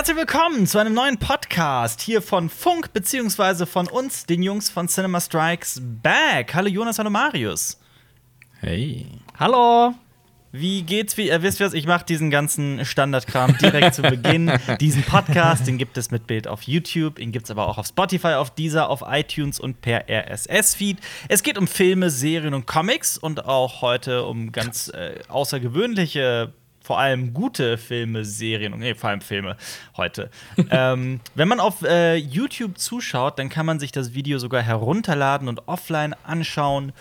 Herzlich willkommen zu einem neuen Podcast hier von Funk, beziehungsweise von uns, den Jungs von Cinema Strikes Back. Hallo Jonas, hallo Marius. Hey. Hallo. Wie geht's? Wie ihr wisst, was ich mache diesen ganzen Standardkram direkt zu Beginn. Diesen Podcast, den gibt es mit Bild auf YouTube, den gibt es aber auch auf Spotify, auf Deezer, auf iTunes und per RSS-Feed. Es geht um Filme, Serien und Comics und auch heute um ganz äh, außergewöhnliche vor allem gute Filme, Serien und nee, vor allem Filme heute. ähm, wenn man auf äh, YouTube zuschaut, dann kann man sich das Video sogar herunterladen und offline anschauen.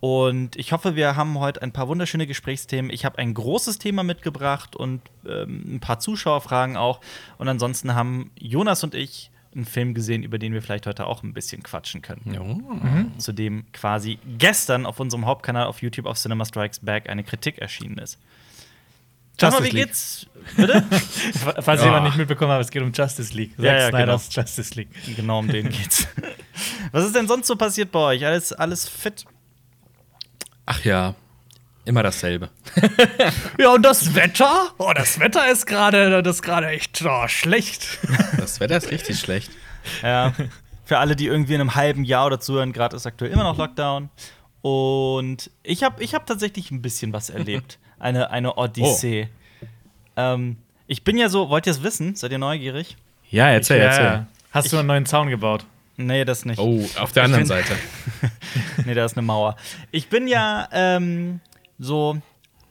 Und ich hoffe, wir haben heute ein paar wunderschöne Gesprächsthemen. Ich habe ein großes Thema mitgebracht und ähm, ein paar Zuschauerfragen auch. Und ansonsten haben Jonas und ich einen Film gesehen, über den wir vielleicht heute auch ein bisschen quatschen können. Ja. Mhm. Zu dem quasi gestern auf unserem Hauptkanal auf YouTube auf Cinema Strikes Back eine Kritik erschienen ist. Sag mal, wie League. geht's? Bitte? Falls Oh. jemand nicht mitbekommen hat, es geht um Justice League. Ja, ja, Snyders Justice League. genau um den geht's. Was ist denn sonst so passiert bei euch? Alles, alles fit? Ach ja, immer dasselbe. Ja, und das Wetter? Oh, das Wetter ist gerade das gerade echt oh, schlecht. Das Wetter ist richtig schlecht. Ja. Für alle, die irgendwie in einem halben Jahr oder zuhören, gerade ist aktuell immer noch Lockdown. Und ich habe ich hab tatsächlich ein bisschen was erlebt. Eine, eine Odyssee. Ähm, ich bin ja so, wollt ihr es wissen? Seid ihr neugierig? Ja, erzähl, erzähl. Hast du einen neuen Zaun gebaut? Nee, das nicht. Oh, auf der anderen Ich bin- Seite. nee, da ist eine Mauer. Ich bin ja ähm, so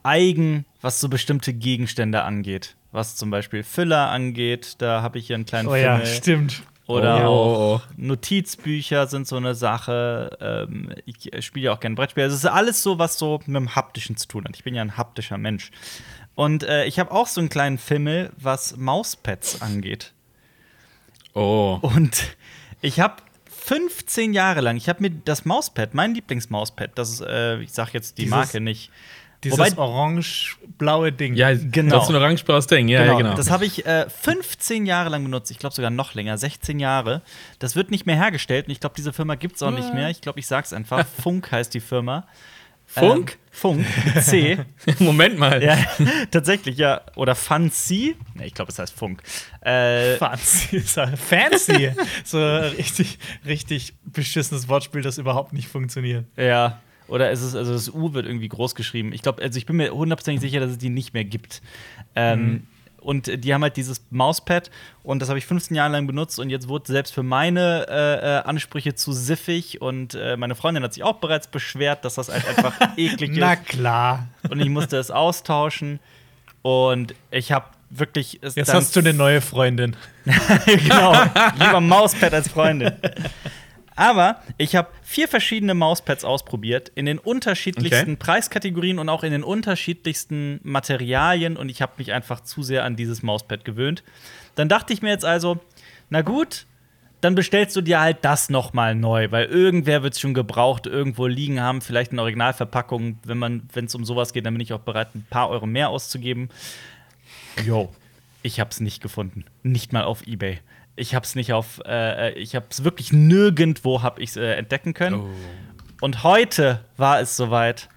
eigen, was so bestimmte Gegenstände angeht. Was zum Beispiel Füller angeht, da habe ich hier einen kleinen Oh ja, Fimmel. stimmt. Oder Oh, auch Notizbücher sind so eine Sache. Ähm, ich spiele ja auch gerne Brettspiele. Also Es ist alles so, was so mit dem Haptischen zu tun hat. Ich bin ja ein haptischer Mensch. Und äh, ich habe auch so einen kleinen Fimmel, was Mauspads angeht. Oh. Und ich habe 15 Jahre lang, ich habe mir das Mauspad, mein Lieblingsmauspad, das ist, äh, ich sag jetzt die Dieses- Marke nicht. Dieses Wobei- orange-blaue Ding. Ja, Genau. Das ist ein orange-blaues Ding. Ja, genau, ja, genau. Das habe ich äh, 15 Jahre lang benutzt. Ich glaube sogar noch länger, 16 Jahre. Das wird nicht mehr hergestellt und ich glaube, diese Firma gibt es auch nicht mehr. Ich glaube, ich sag's einfach. Funk heißt die Firma. Funk? Ähm, Funk, C. Moment mal. ja, tatsächlich, ja. Oder Fancy. Ne, ich glaube, es heißt Funk. Äh, Fancy. Fancy. so richtig, richtig beschissenes Wortspiel, das überhaupt nicht funktioniert. Ja. Oder ist es, also das U wird irgendwie groß geschrieben. Ich glaube, also ich bin mir hundertprozentig sicher, dass es die nicht mehr gibt. Ähm, Und die haben halt dieses Mauspad und das habe ich 15 Jahre lang benutzt und jetzt wurde selbst für meine äh, äh, Ansprüche zu siffig und äh, meine Freundin hat sich auch bereits beschwert, dass das halt einfach eklig Na ist klar. und ich musste es austauschen und ich habe wirklich Jetzt hast du eine neue Freundin. genau, lieber Mauspad als Freundin. Aber ich habe vier verschiedene Mauspads ausprobiert in den unterschiedlichsten Okay. Preiskategorien und auch in den unterschiedlichsten Materialien und ich habe mich einfach zu sehr an dieses Mauspad gewöhnt. Dann dachte ich mir jetzt also, na gut, dann bestellst du dir halt das noch mal neu, weil irgendwer wird es schon gebraucht irgendwo liegen haben, vielleicht in Originalverpackung. Wenn man, wenn es um sowas geht, dann bin ich auch bereit, ein paar Euro mehr auszugeben. Jo, ich hab's nicht gefunden, nicht mal auf eBay. Ich hab's nicht auf, äh, ich hab's wirklich nirgendwo hab ich's äh, entdecken können. Oh. Und heute war es soweit.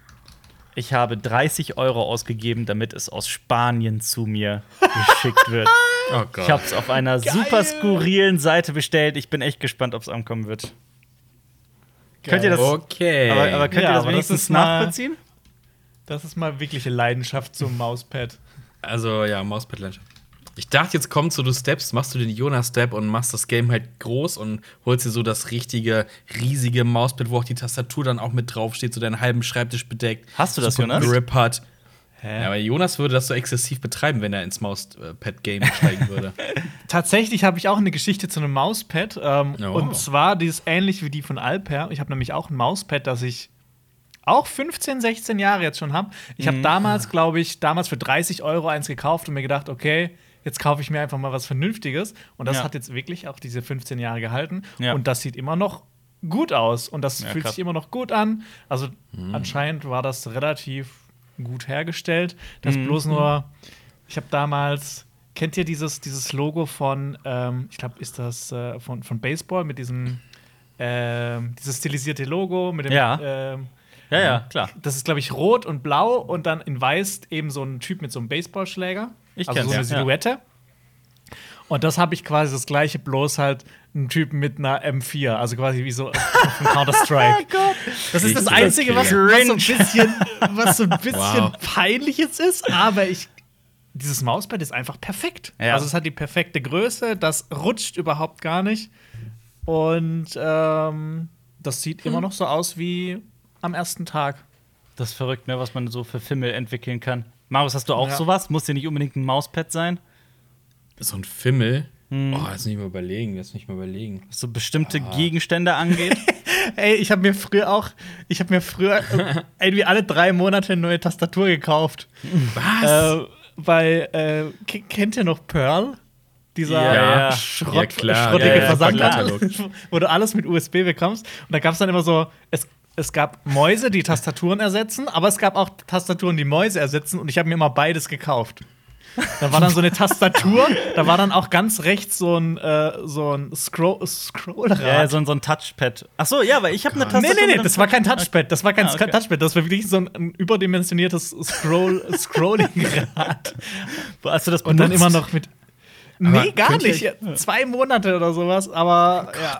Ich habe 30 Euro ausgegeben, damit es aus Spanien zu mir geschickt wird. Oh Gott. Ich habe es auf einer super skurrilen Seite bestellt. Ich bin echt gespannt, ob es ankommen wird. Könnt ihr das? okay. Aber, aber könnt Ja, ihr das das wenigstens ist mal- nachvollziehen? Das ist mal wirkliche Leidenschaft zum Mauspad. also, ja, Mauspad-Landschaft. Ich dachte, jetzt kommt so, du steppst, machst du den Jonas-Step und machst das Game halt groß und holst dir so das richtige, riesige Mauspad, wo auch die Tastatur dann auch mit draufsteht, so deinen halben Schreibtisch bedeckt. Hast du das, Jonas? Grip hat. Ja, aber Jonas würde das so exzessiv betreiben, wenn er ins Mauspad-Game steigen würde. Tatsächlich habe ich auch eine Geschichte zu einem Mauspad. Ähm, Oh. Und zwar, die ist ähnlich wie die von Alper. Ich habe nämlich auch ein Mauspad, das ich auch 15, 16 Jahre jetzt schon habe. Ich habe damals, glaube ich, damals für 30 Euro eins gekauft und mir gedacht, okay, jetzt kaufe ich mir einfach mal was Vernünftiges. Und das Ja. hat jetzt wirklich auch diese 15 Jahre gehalten. Ja. Und das sieht immer noch gut aus. Und das Ja, fühlt krass. sich immer noch gut an. Also anscheinend war das relativ gut hergestellt. Das Mhm. bloß nur, ich habe damals, kennt ihr dieses, dieses Logo von, ähm, ich glaube, ist das äh, von, von Baseball mit diesem, ähm, dieses stilisierte Logo mit dem, Ja. ähm, Ja, ja, klar. das ist, glaube ich, rot und blau und dann in weiß eben so ein Typ mit so einem Baseballschläger. Ich also kenn's, so eine ja. Silhouette. Und das habe ich quasi das gleiche, bloß halt ein Typ mit einer M4, also quasi wie so von Counter-Strike. das ist das Einzige, was, was so ein bisschen, was so ein bisschen Wow. peinliches ist, aber ich. Dieses Mauspad ist einfach perfekt. Ja. Also es hat die perfekte Größe, das rutscht überhaupt gar nicht. Und ähm, das sieht immer noch so aus wie am ersten Tag. Das ist verrückt, ne, was man so für Fimmel entwickeln kann. Marius, hast du auch Ja. sowas? Muss ja nicht unbedingt ein Mauspad sein? So ein Fimmel. Hm. Oh, lass mich mal überlegen, lass mich mal überlegen. Was so bestimmte Ah. Gegenstände angeht? Ey, ich habe mir früher auch, ich habe mir früher irgendwie alle drei Monate eine neue Tastatur gekauft. Was? Äh, weil, äh, ke- kennt ihr noch Pearl? Dieser Ja, ja. Schrott, Ja, klar. schrottige Ja, ja, Versandhandel, wo du alles mit USB bekommst. Und da gab es dann immer so, es, es gab Mäuse, die Tastaturen ersetzen, aber es gab auch Tastaturen, die Mäuse ersetzen. Und ich habe mir immer beides gekauft. Da war dann so eine Tastatur, da war dann auch ganz rechts so ein, äh, so ein Scroll Scrollrad. ja, so, ein- so ein Touchpad. Ach so, ja, aber ich habe eine Nee, Tastatur. nee, nee, einem das war kein Touchpad. Das war kein Ah, okay. Touchpad. Das war wirklich so ein, ein überdimensioniertes Scroll Scrolling-Rad. Hast du das Und dann benutzt? immer noch mit. Aber Nee, gar könnt ihr nicht. Zwei Monate oder sowas, aber ja.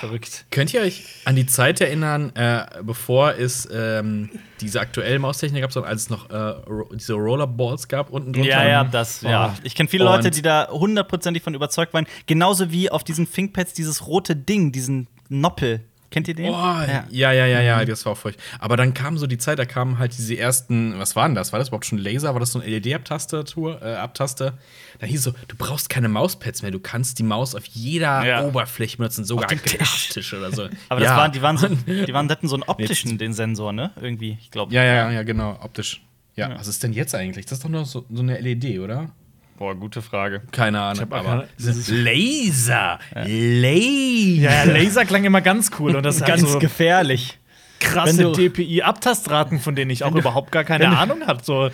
verrückt. Könnt ihr euch an die Zeit erinnern, äh, bevor es ähm, diese aktuelle Maustechnik gab, sondern als es noch äh, ro diese Rollerballs gab unten drunter? Ja, ja, das, ja. Oh. Ich kenne viele Leute, Und- die da hundertprozentig von überzeugt waren. Genauso wie auf diesen ThinkPads dieses rote Ding, diesen Noppel. Kennt ihr den? Oh, ja, ja, ja, ja, das war auch furchtbar. Aber dann kam so die Zeit, da kamen halt diese ersten, was waren das? War das überhaupt schon Laser? War das so ein LED-Abtastatur, äh, Abtaster? Da hieß so, du brauchst keine Mauspads mehr, du kannst die Maus auf jeder Ja. Oberfläche benutzen, sogar dem Tisch. Oder so. Aber das ja. waren, die waren so, die waren, hatten so einen optischen, den Sensor, ne? Irgendwie, ich glaube. Ja, ja, ja, genau, optisch. Ja, Ja. was ist denn jetzt eigentlich? Das ist doch nur so, so eine LED, oder? Boah, gute Frage. Keine Ahnung, hab auch aber keine- Laser! Laser! Ja, Laser klang immer ganz cool und das Ganz ganz so gefährlich. krasse DPI-Abtastraten, von denen ich auch überhaupt gar keine Ahnung hatte. So,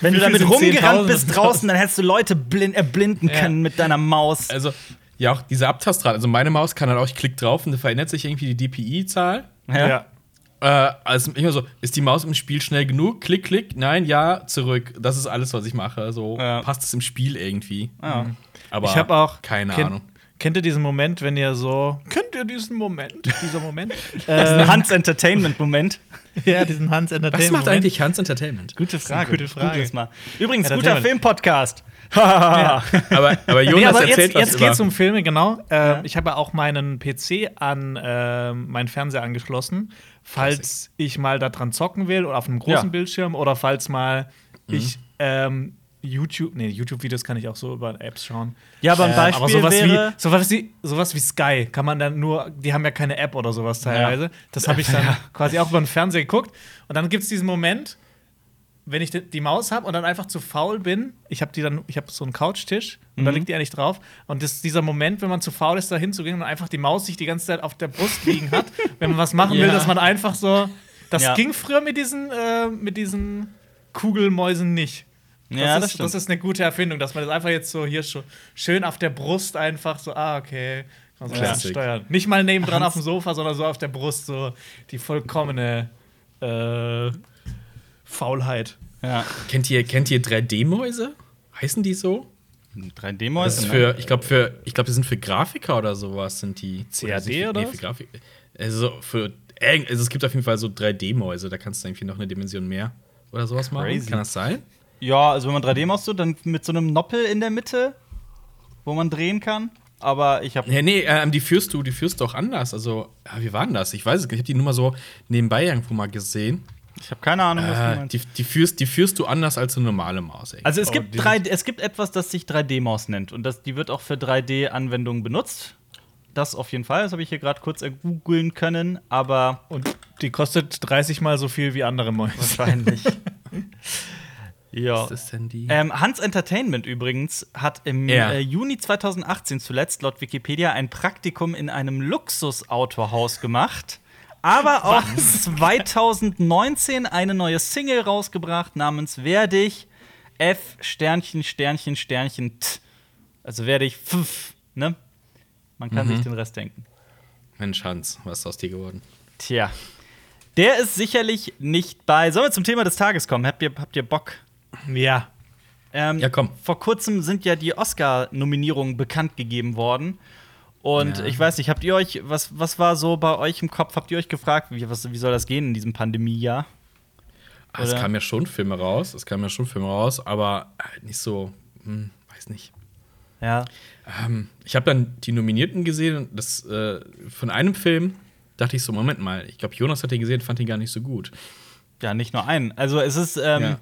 Wenn du damit rumgerannt 10.000? bist draußen, dann hättest du Leute blind, erblinden Ja. können mit deiner Maus. Also, ja, auch diese Abtastrate. Also, meine Maus kann halt auch, ich klick drauf und da verändert sich irgendwie die DPI-Zahl. ja. Äh, also immer so, ist die Maus im Spiel schnell genug? Klick, klick, nein, ja, zurück. Das ist alles, was ich mache. So Ja. passt es im Spiel irgendwie. Ja. Aber Ich habe auch. keine kennt, Ahnung. Kennt ihr diesen Moment, wenn ihr so. Kennt ihr diesen Moment? Dieser Moment? Das ist ein äh, Hans Entertainment-Moment. ja, diesen Hans Was Entertainment. macht eigentlich Hans Entertainment? Gute Frage. Gute Frage. Gutes Mal. Übrigens, guter Entertainment. Filmpodcast. Aber, aber Jonas Nee, aber erzählt jetzt, was jetzt über. geht's um Filme, genau. Ähm, Ich habe ja auch meinen PC an ähm, meinen Fernseher angeschlossen, falls ich mal da dran zocken will oder auf einem großen Ja. Bildschirm oder falls mal Mhm. ich ähm, YouTube, nee, YouTube-Videos kann ich auch so über Apps schauen. Ja, aber ein Ähm, Beispiel aber sowas wäre- wie sowas wie sowas wie Sky kann man dann nur, die haben ja keine App oder sowas teilweise. Das habe ich dann quasi auch über den Fernseher geguckt und dann gibt es diesen Moment, wenn ich die, Maus habe und dann einfach zu faul bin, ich habe die dann, ich habe so einen Couchtisch und da Mhm. liegt die eigentlich drauf. Und das ist dieser Moment, wenn man zu faul ist, da hinzugehen und einfach die Maus sich die ganze Zeit auf der Brust liegen hat, wenn man was machen will, Ja. dass man einfach so. Das Ja. ging früher mit diesen, äh, mit diesen Kugelmäusen nicht. Das, Ja, ist, das stimmt. das ist eine gute Erfindung, dass man das einfach jetzt so hier schon schön auf der Brust einfach so, ah, okay. Kann man so steuern. Nicht mal nebendran auf dem Sofa, sondern so auf der Brust, so die vollkommene äh, Faulheit. Ja. Kennt ihr, kennt ihr 3D-Mäuse? Heißen die so? 3D-Mäuse. Das ist für, ich glaube, für, ich glaube, die sind für Grafiker oder sowas, sind die. CAD sind für, oder Nee, für Grafik. Also, für, irgend- also es gibt auf jeden Fall so 3D-Mäuse, da kannst du irgendwie noch eine Dimension mehr oder sowas machen. Crazy. Kann das sein? Ja, also wenn man 3D-Maus tut, dann mit so einem Noppel in der Mitte, wo man drehen kann. Aber ich habe Ja, nee, ähm, die führst du, die führst du auch anders. Also, ja, wie war denn das? Ich weiß es nicht. Ich habe die nur mal so nebenbei irgendwo mal gesehen. Ich hab keine Ahnung, was du Äh, meinst. die, die, führst, die führst du anders als eine normale Maus. Ey. Also es Oh, gibt die drei, es gibt etwas, das sich 3D-Maus nennt und das, die wird auch für 3D-Anwendungen benutzt. Das auf jeden Fall. Das habe ich hier gerade kurz googeln können, aber Und die kostet 30 mal so viel wie andere Mäuse. wahrscheinlich. ja. was ist denn die? Ähm, Hans Entertainment übrigens hat im Ja. äh, Juni 2018 zuletzt laut Wikipedia ein Praktikum in einem Luxusautohaus gemacht. Aber auch 2019 eine neue Single rausgebracht namens Wer dich F Sternchen Sternchen Sternchen T. Also wer dich Pf, ne? Man kann sich den Rest denken. Mensch, Hans, was ist aus dir geworden? Tja. Der ist sicherlich nicht bei. Sollen wir zum Thema des Tages kommen? Habt ihr, habt ihr Bock? Ja. Ähm, Ja, komm. Vor kurzem sind ja die Oscar-Nominierungen bekannt gegeben worden. Und Ja. ich weiß nicht, habt ihr euch, was, was war so bei euch im Kopf? Habt ihr euch gefragt, wie, was, wie soll das gehen in diesem Pandemiejahr? Ah, Es kamen ja schon Filme raus, es kamen ja schon Filme raus, aber halt nicht so, hm, weiß nicht. Ja. Ähm, ich habe dann die Nominierten gesehen und das äh, von einem Film dachte ich so, Moment mal, ich glaube, Jonas hat den gesehen, fand ihn gar nicht so gut. Ja, nicht nur einen. Also es ist, ähm,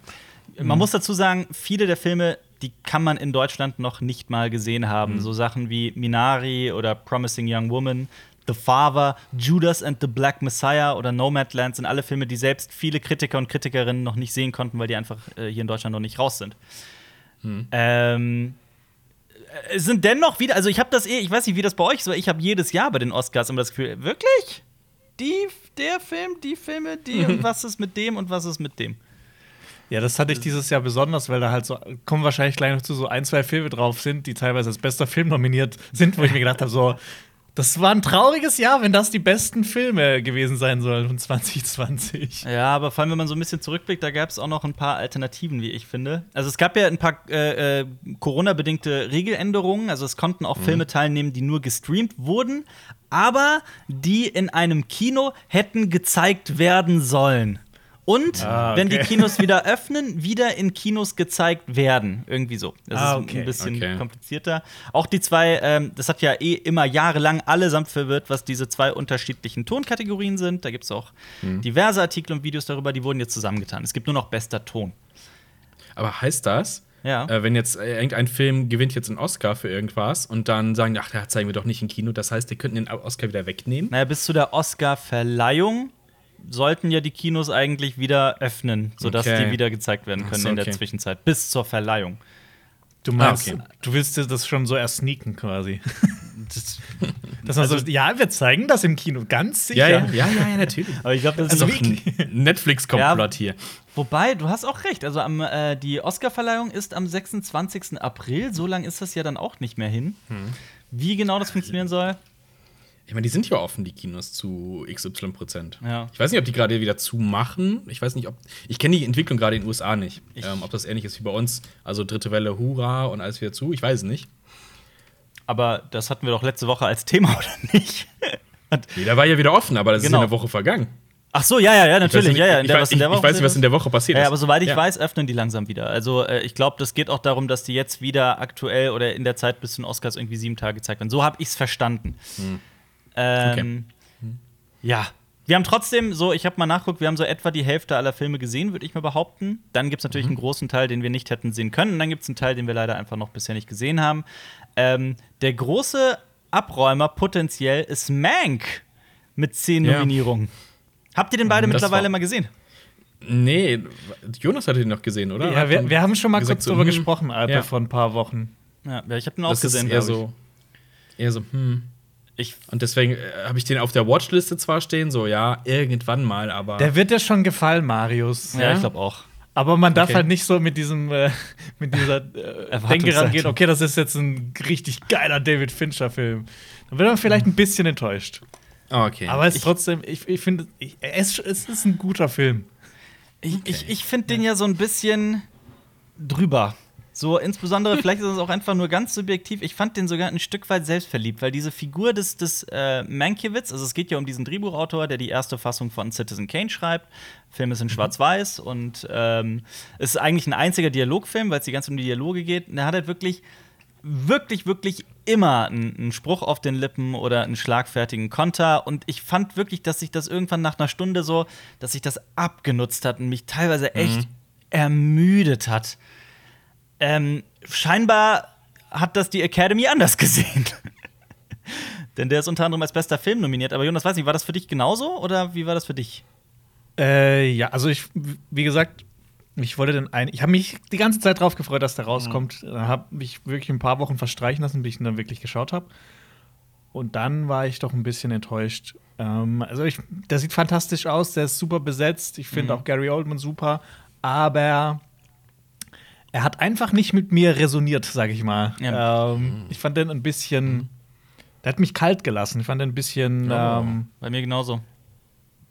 Ja. man muss dazu sagen, viele der Filme, die kann man in Deutschland noch nicht mal gesehen haben. Mhm. So Sachen wie Minari oder Promising Young Woman, The Father, Judas and the Black Messiah oder Nomadland sind alle Filme, die selbst viele Kritiker und Kritikerinnen noch nicht sehen konnten, weil die einfach äh, hier in Deutschland noch nicht raus sind. Mhm. Ähm, äh, es sind dennoch wieder, also ich habe das eh, ich weiß nicht, wie das bei euch ist, aber ich habe jedes Jahr bei den Oscars immer das Gefühl, wirklich? Die, der Film, die Filme, die und was ist mit dem und was ist mit dem? Ja, das hatte ich dieses Jahr besonders, weil da halt so, kommen wahrscheinlich gleich noch zu so ein, zwei Filme drauf sind, die teilweise als bester Film nominiert sind, wo ich mir gedacht habe, so, das war ein trauriges Jahr, wenn das die besten Filme gewesen sein sollen von 2020. Ja, aber vor allem, wenn man so ein bisschen zurückblickt, da gab es auch noch ein paar Alternativen, wie ich finde. Also es gab ja ein paar äh, äh, Corona-bedingte Regeländerungen. Also es konnten auch Filme teilnehmen, die nur gestreamt wurden, aber die in einem Kino hätten gezeigt werden sollen. Und Ah, wenn die okay. Kinos wieder öffnen, wieder in Kinos gezeigt werden. Irgendwie so. Das Ah, ist okay. ein bisschen Okay. komplizierter. Auch die zwei, ähm, das hat ja eh immer jahrelang allesamt verwirrt, was diese zwei unterschiedlichen Tonkategorien sind. Da gibt es auch diverse Artikel und Videos darüber, die wurden jetzt zusammengetan. Es gibt nur noch bester Ton. Aber heißt das, Ja. äh, wenn jetzt äh, irgendein Film gewinnt jetzt einen Oscar für irgendwas und dann sagen, ach, da zeigen wir doch nicht im Kino, das heißt, die könnten den Oscar wieder wegnehmen? Naja, bis zu der Oscar-Verleihung sollten ja die Kinos eigentlich wieder öffnen, sodass Okay. die wieder gezeigt werden können so, in der okay. Zwischenzeit. Bis zur Verleihung. Du meinst, Ah, okay. du willst dir das schon so ersneaken quasi. Das, Dass man so, ja, wir zeigen das im Kino, ganz sicher. Ja, ja, ja, ja, ja natürlich. aber ich glaube, das Also ist ein Netflix-Komplott hier. Wobei, du hast auch recht. Also am, äh, die Oscarverleihung ist am 26. April. So lange ist das ja dann auch nicht mehr hin. Hm. Wie genau das funktionieren soll, Ich meine, die sind ja offen, die Kinos zu XY Prozent. Ja. Ich weiß nicht, ob die gerade wieder zumachen. Ich weiß nicht, ob. Ich kenne die Entwicklung gerade in den USA nicht. Ich- Ähm, ob das ähnlich ist wie bei uns. Also dritte Welle, Hurra und alles wieder zu. Ich weiß es nicht. aber das hatten wir doch letzte Woche als Thema, oder nicht? Nee, da war ja wieder offen, aber das Genau. ist ja eine Woche vergangen. Ach so, ja, ja, ja, natürlich. nicht, ja, ja, ich, weiß, in ich, der weiß nicht, was in der Woche passiert Ja, ist. aber soweit ich Ja. weiß, öffnen die langsam wieder. Also äh, ich glaube, das geht auch darum, dass die jetzt wieder aktuell oder in der Zeit bis zu den Oscars irgendwie sieben Tage gezeigt werden. So habe ich es verstanden. Ähm, Ja. Wir haben trotzdem so, ich habe mal nachgeguckt, wir haben so etwa die Hälfte aller Filme gesehen, würde ich mal behaupten. Dann gibt es natürlich einen großen Teil, den wir nicht hätten sehen können. Und dann gibt es einen Teil, den wir leider einfach noch bisher nicht gesehen haben. Ähm, der große Abräumer potenziell ist Mank mit zehn Ja. Nominierungen. Habt ihr den beide Das mittlerweile mal gesehen? Nee, Jonas hatte den noch gesehen, oder? Ja, wir, wir haben schon mal gesagt kurz so, drüber hm, gesprochen, Alter, ja. vor ein paar Wochen. Ja, ich habe den auch Das ist gesehen. eher glaub so. Eher so, hm. Ich. Und deswegen äh, habe ich den auf der Watchliste zwar stehen, so, ja, irgendwann mal, aber. Der wird dir schon gefallen, Marius. ja, ich glaube auch. Aber man darf Okay. halt nicht so mit diesem äh, mit dieser äh. Denke rangehen, okay, das ist jetzt ein richtig geiler David Fincher-Film. Dann wird man vielleicht ein bisschen enttäuscht. Ah, okay. Aber es ist trotzdem, ich, ich finde, es, es ist ein guter Film. Ich, ich, ich finde den ja so ein bisschen drüber. So, insbesondere, vielleicht ist es auch einfach nur ganz subjektiv. Ich fand den sogar ein Stück weit selbstverliebt, weil diese Figur des, des äh, Mankiewicz, also es geht ja um diesen Drehbuchautor, der die erste Fassung von Citizen Kane schreibt. Der Film ist in Schwarz-Weiß und ähm, es ist eigentlich ein einziger Dialogfilm, weil es die ganze um die Dialoge geht. Und er hat halt wirklich, wirklich, wirklich immer einen, einen Spruch auf den Lippen oder einen schlagfertigen Konter. Und ich fand wirklich, dass sich das irgendwann nach einer Stunde so, dass sich das abgenutzt hat und mich teilweise echt ermüdet hat. Ähm, scheinbar hat das die Academy anders gesehen. Denn der ist unter anderem als bester Film nominiert. Aber Jonas, weiß nicht, war das für dich genauso oder wie war das für dich? Äh, ja, also ich, wie gesagt, ich wollte den ein. Ich habe mich die ganze Zeit drauf gefreut, dass der rauskommt. Dann habe mich wirklich ein paar Wochen verstreichen lassen, bis ich ihn dann wirklich geschaut habe. Und dann war ich doch ein bisschen enttäuscht. Ähm, also, ich, der sieht fantastisch aus, der ist super besetzt. Ich finde auch Gary Oldman super. Aber er hat einfach nicht mit mir resoniert, sage ich mal. Ja. Ähm, ich fand den ein bisschen. Der hat mich kalt gelassen. Ich fand den ein bisschen. Oh. Ähm, Bei mir genauso.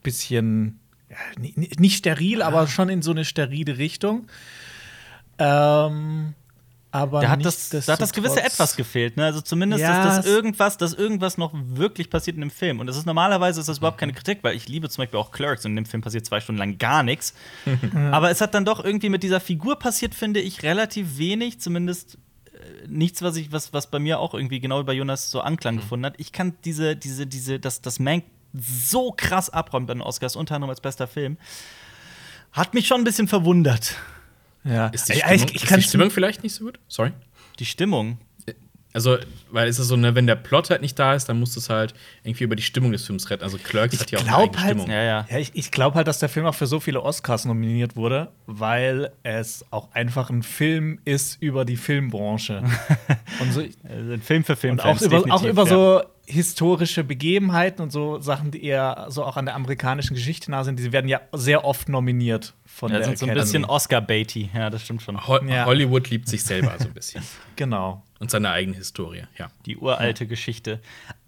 bisschen ja, ni- ni- nicht steril, aber schon in so eine sterile Richtung. Ähm, aber Da hat das, da hat das gewisse Etwas gefehlt, ne? Also zumindest, Ja, dass das irgendwas, dass irgendwas noch wirklich passiert in dem Film. Und das ist normalerweise ist das überhaupt keine Kritik, weil ich liebe zum Beispiel auch Clerks und in dem Film passiert zwei Stunden lang gar nichts. Aber es hat dann doch irgendwie mit dieser Figur passiert, finde ich, relativ wenig, zumindest äh, nichts, was ich, was, was bei mir auch irgendwie genau wie bei Jonas so Anklang gefunden hat. Ich kann diese, diese, diese, dass das Mank so krass abräumt bei den Oscars, unter anderem als bester Film, hat mich schon ein bisschen verwundert. Ja. Ist die Stimmung, ich, ich ist kann die Stimmung vielleicht nicht so gut? Sorry. Die Stimmung. Also, weil es ist so, ne, wenn der Plot halt nicht da ist, dann musst du es halt irgendwie über die Stimmung des Films retten. Also Clerks Ich hat ja auch eine halt- Stimmung. Ja, ja. Ja, ich, ich glaube halt, dass der Film auch für so viele Oscars nominiert wurde, weil es auch einfach ein Film ist über die Filmbranche. und so, Also ein Film für Film. und auch über, auch über so historische Begebenheiten und so Sachen, die eher so auch an der amerikanischen Geschichte nah sind, die werden ja sehr oft nominiert von Ja, der sind so ein bisschen Oscar-Baity. Ja, das stimmt schon. Ho Ja. Hollywood liebt sich selber so ein bisschen. Genau. Und seine eigene Historie, ja. Die uralte Geschichte.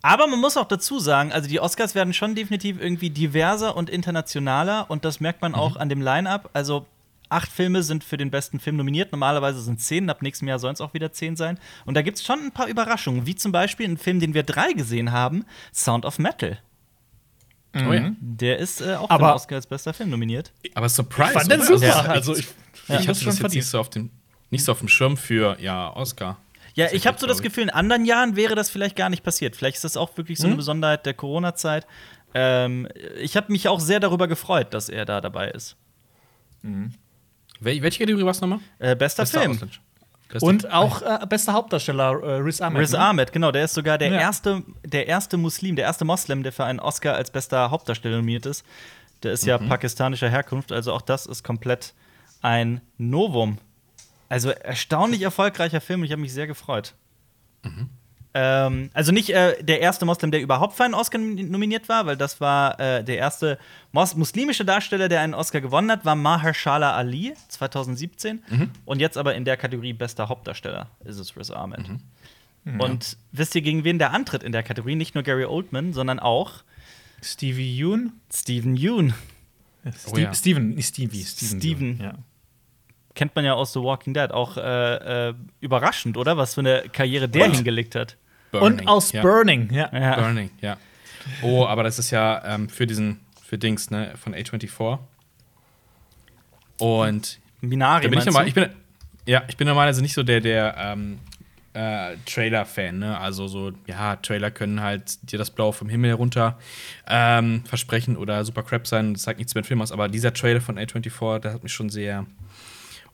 Aber man muss auch dazu sagen, also die Oscars werden schon definitiv irgendwie diverser und internationaler und das merkt man auch an dem Line-Up. Also acht Filme sind für den besten Film nominiert. Normalerweise sind zehn, ab nächstem Jahr sollen es auch wieder zehn sein. Und da gibt es schon ein paar Überraschungen, wie zum Beispiel ein Film, den wir drei gesehen haben, Sound of Metal. Oh ja. Der ist äh, auch für Aber- den Oscar als bester Film nominiert. Aber Surprise. Ich fand den oder? super. Also, Also, ich, ich- ich, Ja. hatte Das jetzt verdient. nicht so, auf dem, nicht so auf dem Schirm für, ja, Oscar. Ja, ich habe so das. Gefühl, in anderen Jahren wäre das vielleicht gar nicht passiert. Vielleicht ist das auch wirklich so eine Besonderheit der Corona-Zeit. Ähm, ich habe mich auch sehr darüber gefreut, dass er da dabei ist. Wel welche Kategorie war es nochmal? Äh, bester, Film. Ausländischer. Bester Und auch äh, bester Hauptdarsteller äh, Riz Ahmed. Riz ne? Ahmed, genau, der ist sogar der, Ja. erste, der erste Muslim, der erste Moslem, der für einen Oscar als bester Hauptdarsteller nominiert ist. Der ist ja pakistanischer Herkunft, also auch das ist komplett ein Novum. Also erstaunlich erfolgreicher Film und ich habe mich sehr gefreut. Ähm, also nicht äh, der erste Moslem, der überhaupt für einen Oscar nominiert war, weil das war äh, der erste Mos muslimische Darsteller, der einen Oscar gewonnen hat, war Mahershala Ali 2017. Und jetzt aber in der Kategorie bester Hauptdarsteller ist es Riz Ahmed. Und wisst ihr, gegen wen der antritt in der Kategorie? Nicht nur Gary Oldman, sondern auch Stevie Yoon. Steven Yeun. Steve, ja. Steven, nicht Stevie. Steven. Steven. Ja. Kennt man ja aus The Walking Dead. Auch äh, äh, überraschend, oder? Was für eine Karriere der Und- hingelegt hat. Und aus ja. Burning. Ja. Ja. Burning, ja. Oh, aber das ist ja ähm, für diesen, für Dings, ne, von A24. Und Minari, da bin ich normal, ich bin, ja, ich bin normalerweise nicht so der, der ähm, äh, Trailer-Fan, ne? Also so, ja, Trailer können halt dir das Blaue vom Himmel herunter ähm, versprechen oder super crap sein, das zeigt nichts mehr im Film aus, aber dieser Trailer von A24, der hat mich schon sehr.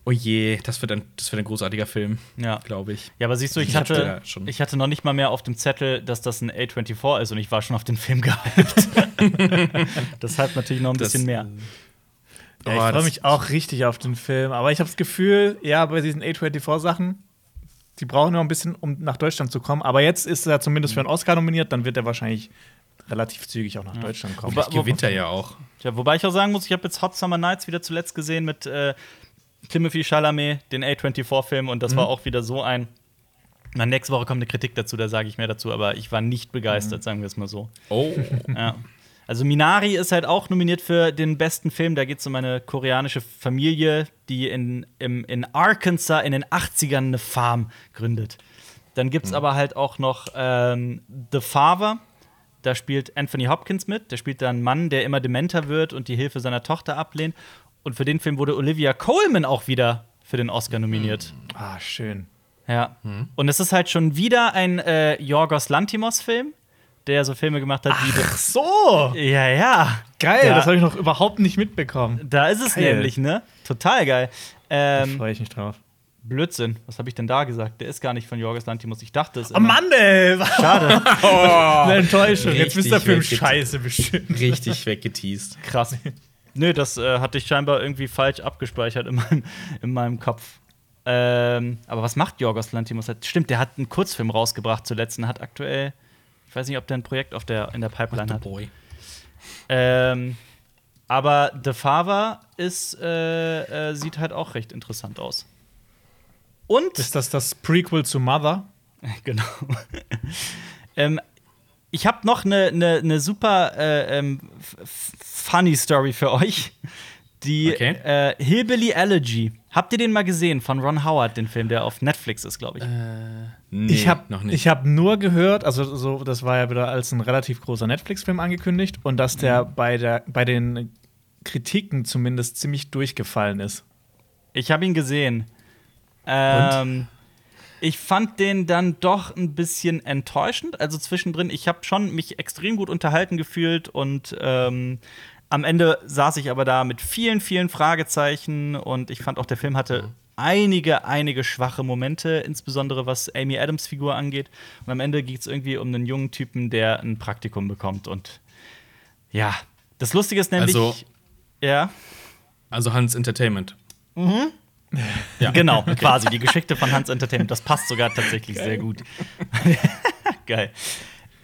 Oh je, das wird ein, das wird ein großartiger Film, Ja. glaube ich. Ja, aber siehst du, ich Ich hatte ja ich hatte noch nicht mal mehr auf dem Zettel, dass das ein A24 ist und ich war schon auf den Film gehypt. Deshalb natürlich noch ein Das- bisschen mehr. Ja, Oh, ich freue das- mich auch richtig auf den Film. Aber ich habe das Gefühl, ja, bei diesen A24-Sachen, die brauchen noch ein bisschen, um nach Deutschland zu kommen. Aber jetzt ist er zumindest für einen Oscar nominiert, dann wird er wahrscheinlich relativ zügig auch nach Deutschland kommen. Wobei- gewinnt er ja auch. Ja, wobei ich auch sagen muss, ich habe jetzt Hot Summer Nights wieder zuletzt gesehen mit äh, Timothy Chalamet, den A24-Film, und das war auch wieder so ein. Na, nächste Woche kommt eine Kritik dazu, da sage ich mehr dazu, aber ich war nicht begeistert, sagen wir es mal so. Oh. Ja. Also Minari ist halt auch nominiert für den besten Film. Da geht es um eine koreanische Familie, die in, im, in Arkansas in den 80ern eine Farm gründet. Dann gibt es aber halt auch noch ähm, The Father. Da spielt Anthony Hopkins mit. Der spielt da einen Mann, der immer dementer wird und die Hilfe seiner Tochter ablehnt. Und für den Film wurde Olivia Colman auch wieder für den Oscar nominiert. ah, schön. Ja. Und es ist halt schon wieder ein äh, Yorgos Lantimos-Film, der so Filme gemacht hat wie Ach so! ja, ja. Geil, Da- das habe ich noch überhaupt nicht mitbekommen. Da ist es Geil. nämlich, ne? Total geil. Da Ähm, freue ich mich drauf. Blödsinn. Was habe ich denn da gesagt? Der ist gar nicht von Jorgos Lantimos. Ich dachte es. Oh immer. Mann, ey! Schade. Eine Enttäuschung. Jetzt ist der Richtig Film wegget- scheiße bestimmt. Richtig weggeteased. Krass. Nö, das äh, hatte ich scheinbar irgendwie falsch abgespeichert in meinem, in meinem Kopf. Ähm, aber was macht Jorgos Lantimos? Stimmt, der hat einen Kurzfilm rausgebracht zuletzt und hat aktuell, ich weiß nicht, ob der ein Projekt auf der, in der Pipeline hat. Boy. Ähm, aber The Father ist, äh, äh, sieht halt auch recht interessant aus. Und Ist das das Prequel zu Mother? genau. ähm, ich habe noch eine ne, ne super äh, ähm, funny Story für euch. Die Okay. äh, Hillbilly Elegy. Habt ihr den mal gesehen von Ron Howard, den Film, der auf Netflix ist, glaube ich? Nee, ich habe noch nicht. Ich habe nur gehört, also so, das war ja wieder als ein relativ großer Netflix-Film angekündigt und dass der Mhm. bei der bei den Kritiken zumindest ziemlich durchgefallen ist. Ich habe ihn gesehen. Ähm, ich fand den dann doch ein bisschen enttäuschend. Also zwischendrin, ich habe schon mich extrem gut unterhalten gefühlt und ähm, am Ende saß ich aber da mit vielen, vielen Fragezeichen und ich fand auch, der Film hatte einige, einige schwache Momente, insbesondere was Amy Adams Figur angeht. Und am Ende geht es irgendwie um einen jungen Typen, der ein Praktikum bekommt. Und ja, das Lustige ist nämlich. Also- ja. Also Hans Entertainment. Ja. Genau, quasi die Geschichte von Hans Entertainment. Das passt sogar tatsächlich sehr gut. Geil.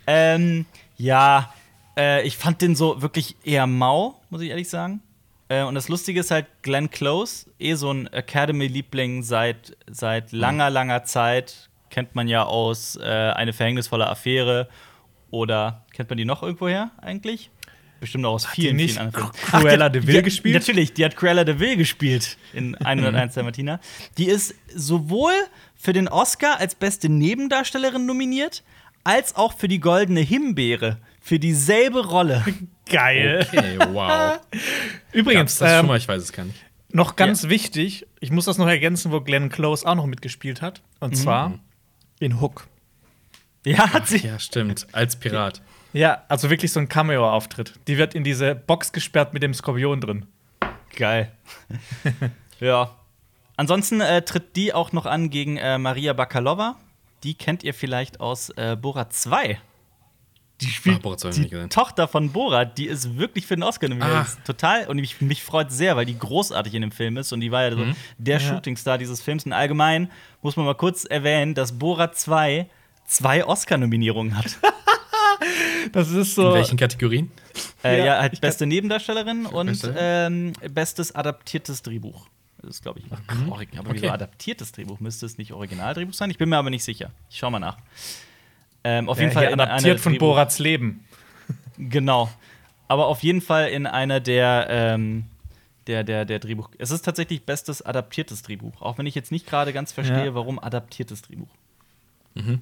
Ähm, ja, äh, ich fand den so wirklich eher mau, muss ich ehrlich sagen. Äh, und das Lustige ist halt, Glenn Close, eh so ein Academy-Liebling seit, seit langer, langer Zeit. Kennt man ja aus äh, Eine verhängnisvolle Affäre. Oder kennt man die noch irgendwoher eigentlich? Bestimmt auch aus vielen, nicht vielen anderen Filmen. Cruella Ach, de Vil gespielt? Natürlich, die hat Cruella de Vil gespielt in 101 der Martina. Die ist sowohl für den Oscar als beste Nebendarstellerin nominiert, als auch für die Goldene Himbeere. Für dieselbe Rolle. Geil. Okay, wow. Übrigens, das schon ähm, mal? Ich weiß es gar nicht. noch ganz wichtig, ich muss das noch ergänzen, wo Glenn Close auch noch mitgespielt hat. Und Mhm. zwar in Hook. Ja, hat sie. Ja, stimmt. Als Pirat. Ja, also wirklich so ein Cameo-Auftritt. Die wird in diese Box gesperrt mit dem Skorpion drin. Geil. ja. Ansonsten äh, tritt die auch noch an gegen äh, Maria Bakalova. Die kennt ihr vielleicht aus äh, Borat 2. Die spielt Ah, Borat 2 hab ich die. Tochter von Borat, die ist wirklich für den Oscar nominiert. Ah. Total. Und ich, mich freut sehr, weil die großartig in dem Film ist. Und die war ja so Mhm. der Shootingstar dieses Films. Und allgemein muss man mal kurz erwähnen, dass Borat 2 zwei Oscar-Nominierungen hat. Das ist In so. welchen Kategorien? Äh, Ja, ja, halt beste Nebendarstellerin und Beste? ähm, bestes adaptiertes Drehbuch. Das ist, glaube ich, ach, Ori- aber Okay. wieso adaptiertes Drehbuch? Müsste es nicht Originaldrehbuch sein? Ich bin mir aber nicht sicher. Ich schau mal nach. Ähm, auf Ja, jeden Fall in adaptiert einer von Drehbuch- Borats Leben. Genau. Aber auf jeden Fall in einer der, ähm, der, der, der Drehbuch. Es ist tatsächlich bestes adaptiertes Drehbuch. Auch wenn ich jetzt nicht gerade ganz verstehe, Ja. warum adaptiertes Drehbuch.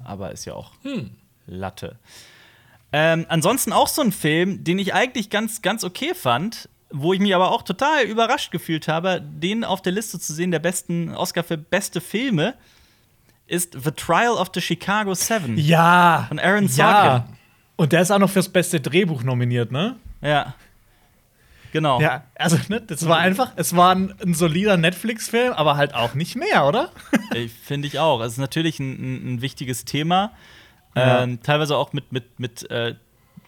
Aber ist ja auch Hm. Latte. Ähm, ansonsten auch so ein Film, den ich eigentlich ganz, ganz okay fand, wo ich mich aber auch total überrascht gefühlt habe, den auf der Liste zu sehen, der besten Oscar für beste Filme, ist The Trial of the Chicago Seven. Ja. Von Aaron Ja. Sorkin. Und der ist auch noch fürs beste Drehbuch nominiert, ne? Ja. Genau. Ja, also ne, das war einfach, es war ein, ein solider Netflix-Film, aber halt auch nicht mehr, oder? Äh, Finde ich auch. Es ist natürlich ein, ein wichtiges Thema. Ja. Ähm, teilweise auch mit, mit, mit äh,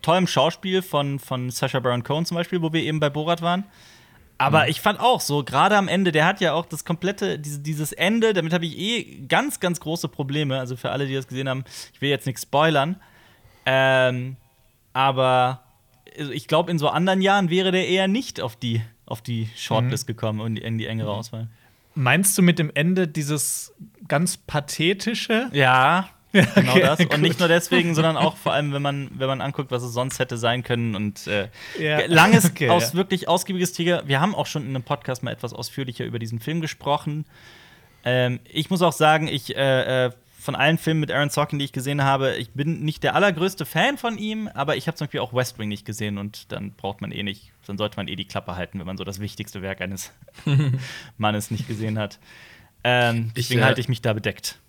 tollem Schauspiel von, von Sacha Baron Cohen zum Beispiel, wo wir eben bei Borat waren. Aber ich fand auch so, gerade am Ende, der hat ja auch das komplette, diese, dieses Ende, damit habe ich eh ganz, ganz große Probleme. Also für alle, die das gesehen haben, ich will jetzt nichts spoilern. Ähm, aber ich glaube, in so anderen Jahren wäre der eher nicht auf die, auf die Shortlist gekommen und in die engere Auswahl. Meinst du mit dem Ende dieses ganz pathetische? Ja, genau okay, das. Und nicht nur deswegen, sondern auch vor allem, wenn man, wenn man anguckt, was es sonst hätte sein können. Und äh, Ja. langes, Okay, aus, ja. wirklich ausgiebiges Tiger. Wir haben auch schon in einem Podcast mal etwas ausführlicher über diesen Film gesprochen. Ähm, ich muss auch sagen, ich äh, äh, von allen Filmen mit Aaron Sorkin, die ich gesehen habe, ich bin nicht der allergrößte Fan von ihm, aber ich habe zum Beispiel auch West Wing nicht gesehen und dann braucht man eh nicht, dann sollte man eh die Klappe halten, wenn man so das wichtigste Werk eines Mannes nicht gesehen hat. Ähm, Ich, deswegen äh, halte ich mich da bedeckt.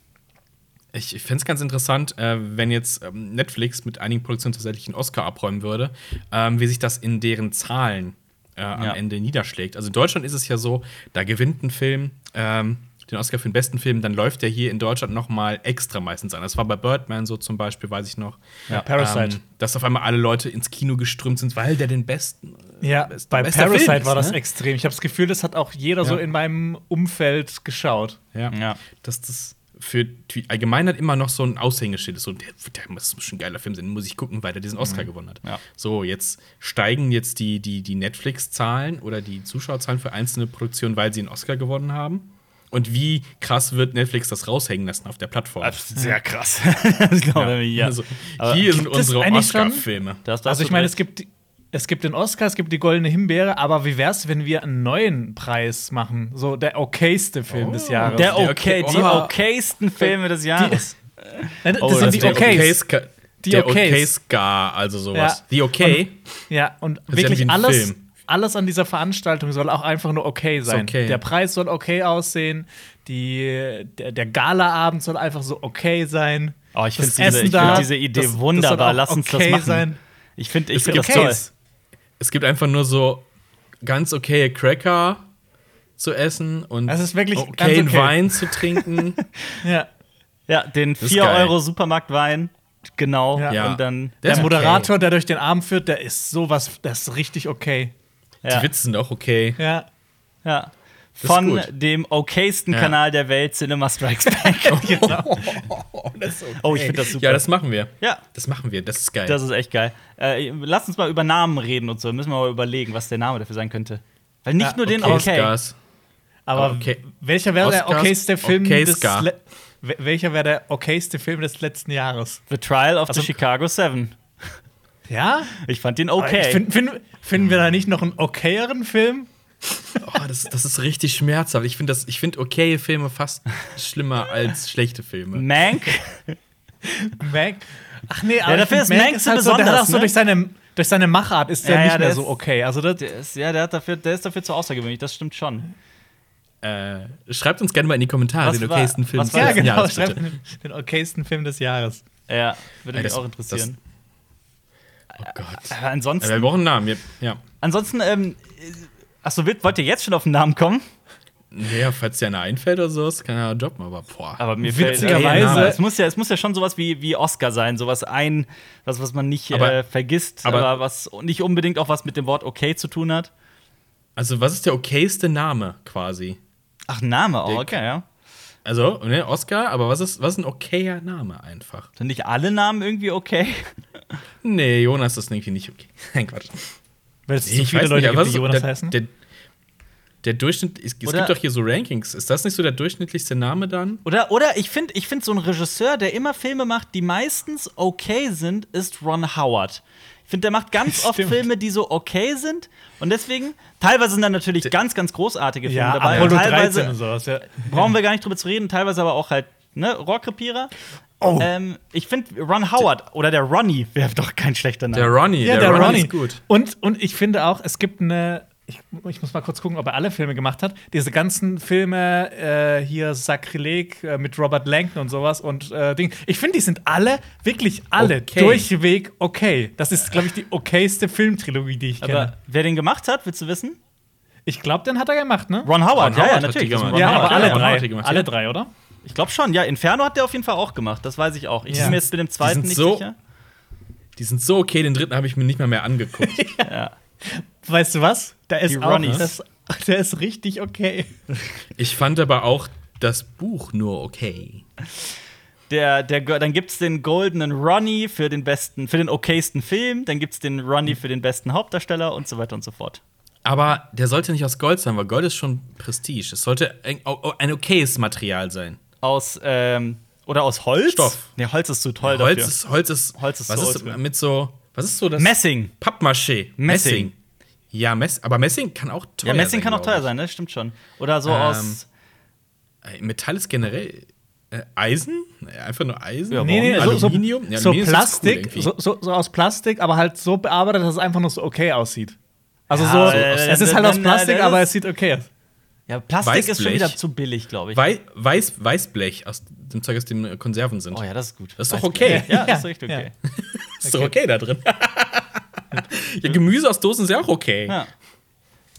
Ich, ich fände es ganz interessant, äh, wenn jetzt ähm, Netflix mit einigen Produktionen tatsächlich einen Oscar abräumen würde, ähm, wie sich das in deren Zahlen äh, am Ja. Ende niederschlägt. Also in Deutschland ist es ja so, da gewinnt ein Film ähm, den Oscar für den besten Film, dann läuft der hier in Deutschland noch mal extra meistens an. Das war bei Birdman so zum Beispiel, weiß ich noch. Ja, Parasite. Ähm, dass auf einmal alle Leute ins Kino geströmt sind, weil der den besten. Ja, best- bei Parasite Film war das ne? extrem. Ich habe das Gefühl, das hat auch jeder so Ja. in meinem Umfeld geschaut. Ja. Ja. Dass das für die Allgemeinheit immer noch so ein Aushängeschild ist. So, der, der muss schon ein geiler Film sein, den muss ich gucken, weil der diesen Oscar gewonnen hat. Ja. So, jetzt steigen jetzt die, die, die Netflix-Zahlen oder die Zuschauerzahlen für einzelne Produktionen, weil sie einen Oscar gewonnen haben. Und wie krass wird Netflix das raushängen lassen auf der Plattform? Sehr krass. das glaube ich, ja. Also, Aber hier sind unsere Oscar-Filme. Also ich meine, es gibt es gibt den Oscar, es gibt die Goldene Himbeere, aber wie wär's, wenn wir einen neuen Preis machen? So der okayste Film des Jahres. Der okay, die oh. okaysten Filme des Jahres. Nein, das Oh, sind das die Okays. Okays- Die der Okays. Okay-Ska, also sowas. Ja. Die Okay. Ja, und ja wirklich ein alles, Film. alles an dieser Veranstaltung soll auch einfach nur okay sein. okay. Der Preis soll okay aussehen, die, der, der Galaabend soll einfach so okay sein. Oh, ich finde Das diese, find diese Idee das- das wunderbar. Lass uns okay das machen. sein. Ich finde ich Es find das toll. Es, gibt einfach nur so ganz okaye Cracker zu essen und Es ist wirklich okayen ganz okay. Wein zu trinken. Ja. Ja, den ist 4 geil. Euro Supermarktwein. Genau. Ja. Und dann. Der Der ist okay. Moderator, der durch den Abend führt, der ist sowas, der ist richtig okay. Ja. Die Witze sind auch okay. Ja. ja. Von dem okaysten Ja. Kanal der Welt, Cinema Strikes Back. Genau. oh, ich finde das super. Ja, das machen wir. ja, Das machen wir. Das ist geil. das ist echt geil. Äh, lass uns mal über Namen reden und so. Müssen wir mal überlegen, was der Name dafür sein könnte. Weil nicht Ja, nur den okay. okay. Oscars. Aber Okay. welcher wäre der okayste Film okay, des welcher wäre der okayste Film des letzten Jahres? The Trial of Also- the Chicago Seven. Ja? Ich fand den okay. Ich find, find, finden wir da nicht noch einen okayeren Film? Oh, das, das ist richtig schmerzhaft. Ich finde find okaye Filme fast schlimmer als schlechte Filme. Mank. Mac? Ach nee, aber dafür ich ist Mank so halt so, der hat besonders, auch so ne? durch seine, durch seine Machart ist der Ja, ja, nicht mehr der so ist- okay. Also das, Der ist, ja, der, hat dafür, der ist dafür zu außergewöhnlich, das stimmt schon. Äh, schreibt uns gerne mal in die Kommentare Was den war- okaysten Film was des war ja, letzten genau, Jahres, schreibt bitte. den, den okaysten Film des Jahres. Ja, würde Ey, mich das- auch interessieren. Oh Gott. Aber ansonsten, Ja, wir brauchen einen Namen. Ja. ansonsten, ähm, achso, wollt ihr jetzt schon auf den Namen kommen? Naja, falls dir einer einfällt oder so, kann er droppen, aber boah. Aber mir Witzigerweise- fällt, es muss ja, es muss ja schon sowas wie, wie Oscar sein, sowas ein, was, was man nicht Aber- äh, vergisst, aber- aber, was nicht unbedingt auch was mit dem Wort okay zu tun hat. Also, was ist der okayste Name quasi? Ach, Name auch, Der- okay, ja. Also, ne, Oscar, aber was ist, was ist ein okayer Name einfach? Sind nicht alle Namen irgendwie okay? Nee, Jonas ist irgendwie nicht okay. Nein, Quatsch. Weil es Nee, so ich viele weiß Leute nicht, gibt, die Jonas der, heißen. Der, der Durchschnitt, es, es Oder- gibt doch hier so Rankings. Ist das nicht so der durchschnittlichste Name dann? Oder, oder ich finde ich find so ein Regisseur, der immer Filme macht, die meistens okay sind, ist Ron Howard. Ich finde, der macht ganz oft Stimmt. Filme, die so okay sind. Und deswegen, teilweise sind da natürlich ganz, ganz großartige Filme ja, dabei. Apollo und 13 teilweise und sowas. Ja. brauchen wir gar nicht drüber zu reden, teilweise aber auch halt, ne, Rohrkrepierer. Oh. Ähm, ich finde, Ron Howard oder der Ronnie wäre doch kein schlechter Name. Der Ronnie, Ja, der, der, Ronnie, Ronnie. ist gut. Und, und ich finde auch, es gibt eine. Ich, ich muss mal kurz gucken, ob er alle Filme gemacht hat. Diese ganzen Filme äh, hier Sakrileg äh, mit Robert Langton und sowas und äh, Ding. Ich finde, die sind alle, wirklich alle, Okay. durchweg okay. Das ist, glaube ich, die okayste Filmtrilogie, die ich kenne. aber wer den gemacht hat, willst du wissen? Ich glaube, den hat er gemacht, ne? Ron Howard, Ron ja, Howard ja, hat natürlich. ja, Howard, aber alle drei. Alle ja. drei, oder? Ich glaube schon, ja. Inferno hat der auf jeden Fall auch gemacht, das weiß ich auch. Ich Ja. bin mir jetzt mit dem zweiten nicht so- sicher. Die sind so okay, den dritten habe ich mir nicht mal mehr angeguckt. Ja. Weißt du was? Der ist Die auch, das, der ist richtig okay. ich fand aber auch das Buch nur okay. Der, der, dann gibt's den goldenen Ronnie für den besten, für den okaysten Film, dann gibt's den Ronnie für den besten Hauptdarsteller und so weiter und so fort. Aber der sollte nicht aus Gold sein, weil Gold ist schon Prestige. Es sollte ein, ein okayes Material sein. Aus, ähm, oder aus Holz? Stoff. Nee, Holz ist zu toll Holz dafür. ist, Holz ist, Holz ist was so ist mit so, was ist so das? Messing. Pappmaché. Messing. Ja, Mess, aber Messing kann auch teuer Ja, sein. Messing kann auch teuer sein, ne? Stimmt schon. Oder so Ähm, aus. Äh, Metall ist generell äh, Eisen? Äh, Einfach nur Eisen? Ja, Nee, nee, so, so, Aluminium? Ja, so Aluminium cool Plastik, irgendwie. so, so, so aus Plastik, aber halt so bearbeitet, dass es einfach nur so okay aussieht. Also Ja, so, äh, es ist halt äh, aus äh, Plastik, aber es sieht okay aus. Ja, Plastik ist schon Weißblech. wieder zu billig, glaube ich. Wei Weiß Weißblech aus dem Zeug, aus dem Konserven sind. oh ja, das ist gut. Das ist doch Weißblech. okay. Ja, das ist richtig Ja. okay. ist doch okay da drin. ja, Gemüse aus Dosen ist ja auch okay. Ja.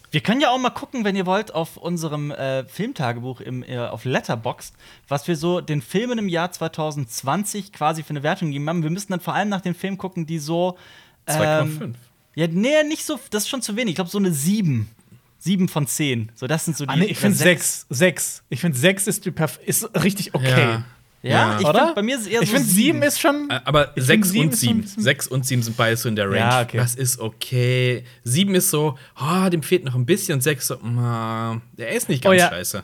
Wir können ja auch mal gucken, wenn ihr wollt, auf unserem äh, Filmtagebuch im, äh, auf Letterboxd, was wir so den Filmen im Jahr 2020 quasi für eine Wertung gegeben haben. Wir müssen dann vor allem nach den Filmen gucken, die so. 2,5. Ähm, ja, nee, nicht so, das ist schon zu wenig. Ich glaube, so eine 7. 7 von 10. So, das sind so die. Ah, nee, ich finde sechs. Sechs. Ich finde sechs ist, ist richtig okay. Ja. Ja, Ja. ich Oder? find, bei mir ist eher Ich so finde sieben ist schon. Äh, Aber Ich sechs sieben und sieben. Sechs und sieben sind beides so in der Range. Ja, okay. Das ist okay. Sieben ist so, oh, dem fehlt noch ein bisschen. Und sechs so, mm, der ist nicht Oh ganz ja. scheiße.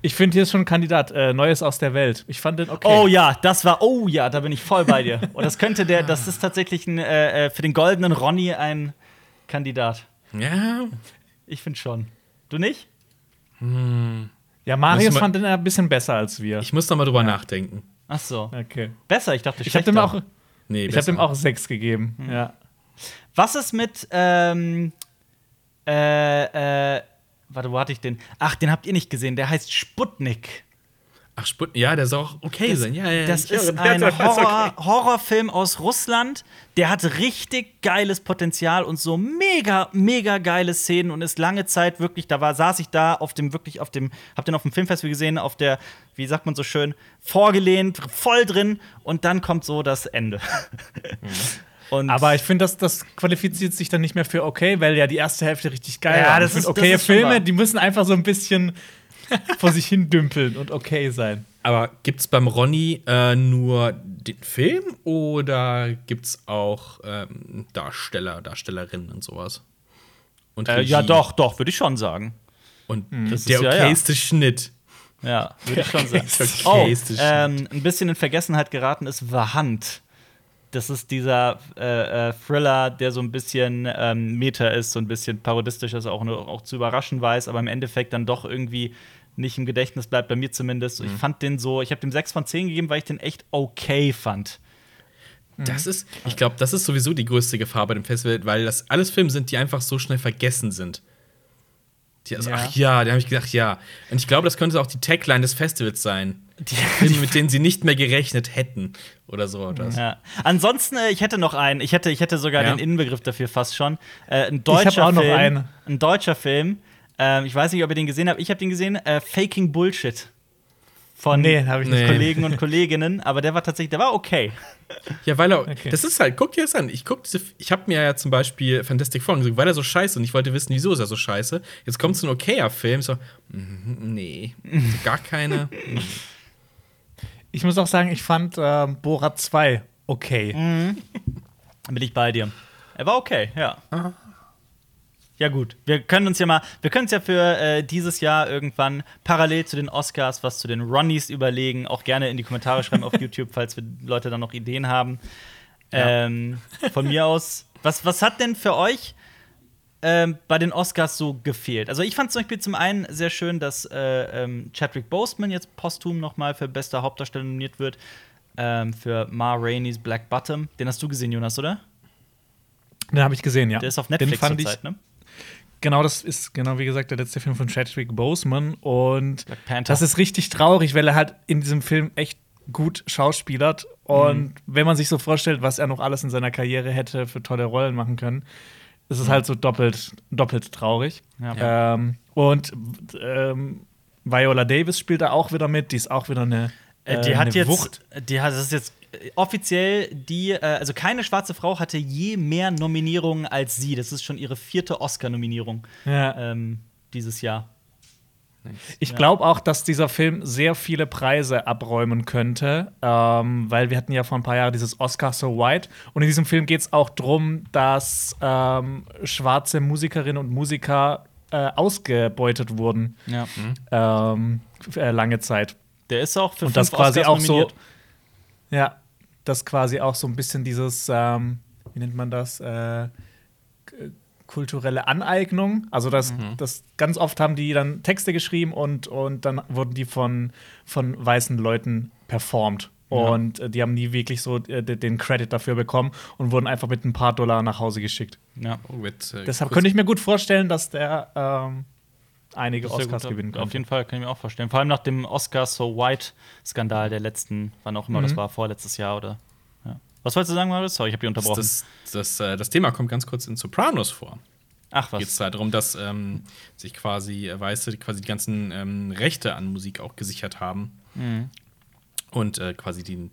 Ich finde, hier ist schon ein Kandidat. Äh, Neues aus der Welt. Ich fand den okay. Oh ja, das war, oh ja, da bin ich voll bei dir. Und das könnte der, das ist tatsächlich ein, äh, äh, für den goldenen Ronny ein, Kandidat. Ja. Ich finde schon. Du nicht? Ja, Marius fand den ein bisschen besser als wir. Ich muss noch mal drüber nachdenken. Ach so. okay. Besser, ich dachte Ich habe dem schlechter. auch, Nee, ich hab dem auch sechs gegeben. Ja. Was ist mit, ähm, äh, äh, warte, wo hatte ich den? Ach, den habt ihr nicht gesehen. Der heißt Sputnik. Ach, Sput ja, der soll auch okay sein. Ja, ja, Das ist höre, ein ist Horror, Horrorfilm aus Russland. Der hat richtig geiles Potenzial und so mega, mega geile Szenen und ist lange Zeit wirklich, da war, saß ich da auf dem, wirklich auf dem, hab den auf dem Filmfestival gesehen, auf der, wie sagt man so schön, vorgelehnt, voll drin und dann kommt so das Ende. Und Aber ich finde, das, das qualifiziert sich dann nicht mehr für okay, weil ja die erste Hälfte richtig geil Ja, war. das Ich find, ist- das okay ist schon wahr. Filme, die müssen einfach so ein bisschen vor sich hin dümpeln und okay sein. Aber gibt's beim Ronny äh, nur den Film oder gibt's auch ähm, Darsteller, Darstellerinnen und sowas? Und äh, ja, doch, doch, würde ich schon sagen. Und Das der ist ja, ja. okayste Schnitt. Ja, würde ich schon sagen. Der Oh, okayste Schnitt. ähm, ein bisschen in Vergessenheit geraten ist The Hunt. Das ist dieser äh, äh, Thriller, der so ein bisschen ähm, Meta ist, so ein bisschen parodistisch ist, auch, nur, auch zu überraschen weiß, aber im Endeffekt dann doch irgendwie nicht im Gedächtnis bleibt, bei mir zumindest. Mhm. Ich fand den so, ich habe dem 6 von 10 gegeben, weil ich den echt okay fand. Das ist, ich glaube, das ist sowieso die größte Gefahr bei dem Festival, weil das alles Filme sind, die einfach so schnell vergessen sind. Die, also, Ja. Ach ja, da habe ich gedacht, ja. Und ich glaube, das könnte auch die Tagline des Festivals sein. Die Filme, mit denen sie nicht mehr gerechnet hätten. Oder so. Oder so. Ja. Ansonsten, äh, ich hätte noch einen, ich hätte, ich hätte sogar Ja. den Innenbegriff dafür fast schon. Äh, ein deutscher hab auch noch Film. einen. Ein deutscher Film. Ähm, ich weiß nicht, ob ihr den gesehen habt. Ich habe den gesehen. Äh, Faking Bullshit. Von Nee, hab ich nicht. Nee. Kollegen und Kolleginnen. Aber der war tatsächlich, der war okay. Ja, weil er, Okay. das ist halt, guck dir das an. Ich guck diese, ich habe mir ja zum Beispiel Fantastic Four angeguckt, weil er so scheiße und ich wollte wissen, wieso ist er so scheiße. Jetzt kommt so ein okayer Film, so, mhm, nee, so gar keine. Ich muss auch sagen, ich fand ähm, Borat 2 okay. Dann bin ich bei dir. Er war okay, ja. Ja, gut. Wir können uns ja mal, wir können uns ja für äh, dieses Jahr irgendwann parallel zu den Oscars was zu den Ronnies überlegen. Auch gerne in die Kommentare schreiben auf YouTube, falls wir Leute dann noch Ideen haben. Ähm, von mir aus, was, was hat denn für euch ähm, bei den Oscars so gefehlt? Also, ich fand zum Beispiel zum einen sehr schön, dass äh, ähm, Chadwick Boseman jetzt posthum noch mal für beste Hauptdarsteller nominiert wird. Ähm, für Ma Rainey's Black Bottom. Den hast du gesehen, Jonas, oder? Den habe ich gesehen, ja. Der ist auf Den Netflix fand ich, zurzeit, ne? Genau, das ist genau wie gesagt der letzte Film von Chadwick Boseman und Black Panther. das ist richtig traurig, weil er halt in diesem Film echt gut schauspielert und Mhm. wenn man sich so vorstellt, was er noch alles in seiner Karriere hätte für tolle Rollen machen können, ist es Mhm. halt so doppelt doppelt traurig. Ja. Ähm, und ähm, Viola Davis spielt da auch wieder mit, die ist auch wieder eine Äh, die hat jetzt, Wucht. die hat, das ist jetzt äh, offiziell die, äh, also keine schwarze Frau hatte je mehr Nominierungen als sie. Das ist schon ihre vierte Oscar-Nominierung Ja. ähm, dieses Jahr. Ich glaube auch, dass dieser Film sehr viele Preise abräumen könnte, ähm, weil wir hatten ja vor ein paar Jahren dieses Oscar So White und in diesem Film geht es auch darum, dass ähm, schwarze Musikerinnen und Musiker äh, ausgebeutet wurden Ja. äh, lange Zeit. Der ist auch für Und das quasi Oscars auch so, nominiert. ja, das quasi auch so ein bisschen dieses, ähm, wie nennt man das, äh, kulturelle Aneignung. Also das, das ganz oft haben die dann Texte geschrieben und, und dann wurden die von, von weißen Leuten performt. Und äh, die haben nie wirklich so äh, de- den Credit dafür bekommen und wurden einfach mit ein paar Dollar nach Hause geschickt. Ja. Oh, mit, äh, Deshalb könnte ich mir gut vorstellen, dass der ähm, einige Das Oscars gut. gewinnen Auf könnte. jeden Fall, kann ich mir auch vorstellen. Vor allem nach dem Oscar So White-Skandal der letzten, wann auch immer das Mhm. war, vorletztes Jahr oder. Ja. Was wolltest du sagen, Marius? Sorry, ich habe dich das, unterbrochen. das, das, äh, das Thema kommt ganz kurz in Sopranos vor. Ach was. Geht es darum, dass ähm, sich quasi äh, Weiße quasi die ganzen ähm, Rechte an Musik auch gesichert haben Mhm. und äh, quasi die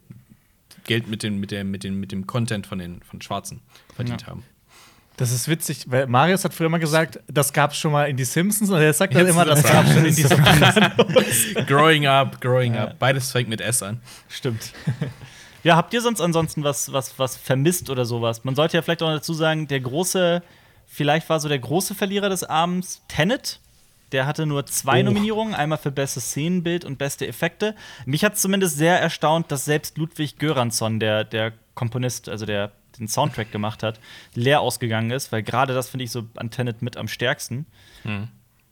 Geld mit, den, mit, der, mit, den, mit dem Content von den von Schwarzen verdient Ja. haben. Das ist witzig, weil Marius hat früher immer gesagt, das gab es schon mal in die Simpsons und er sagt dann Jetzt immer, das gab das- schon in die Sopranos. growing up, growing Ja. up. Beides fängt mit S an. Stimmt. ja, habt ihr sonst ansonsten was, was, was vermisst oder sowas? Man sollte ja vielleicht auch dazu sagen, der große, vielleicht war so der große Verlierer des Abends Tenet. Der hatte nur zwei Oh. Nominierungen, einmal für bestes Szenenbild und beste Effekte. Mich hat zumindest sehr erstaunt, dass selbst Ludwig Göransson, der, der Komponist, also der den Soundtrack gemacht hat, leer ausgegangen ist, weil gerade das finde ich so an Tenet mit am stärksten.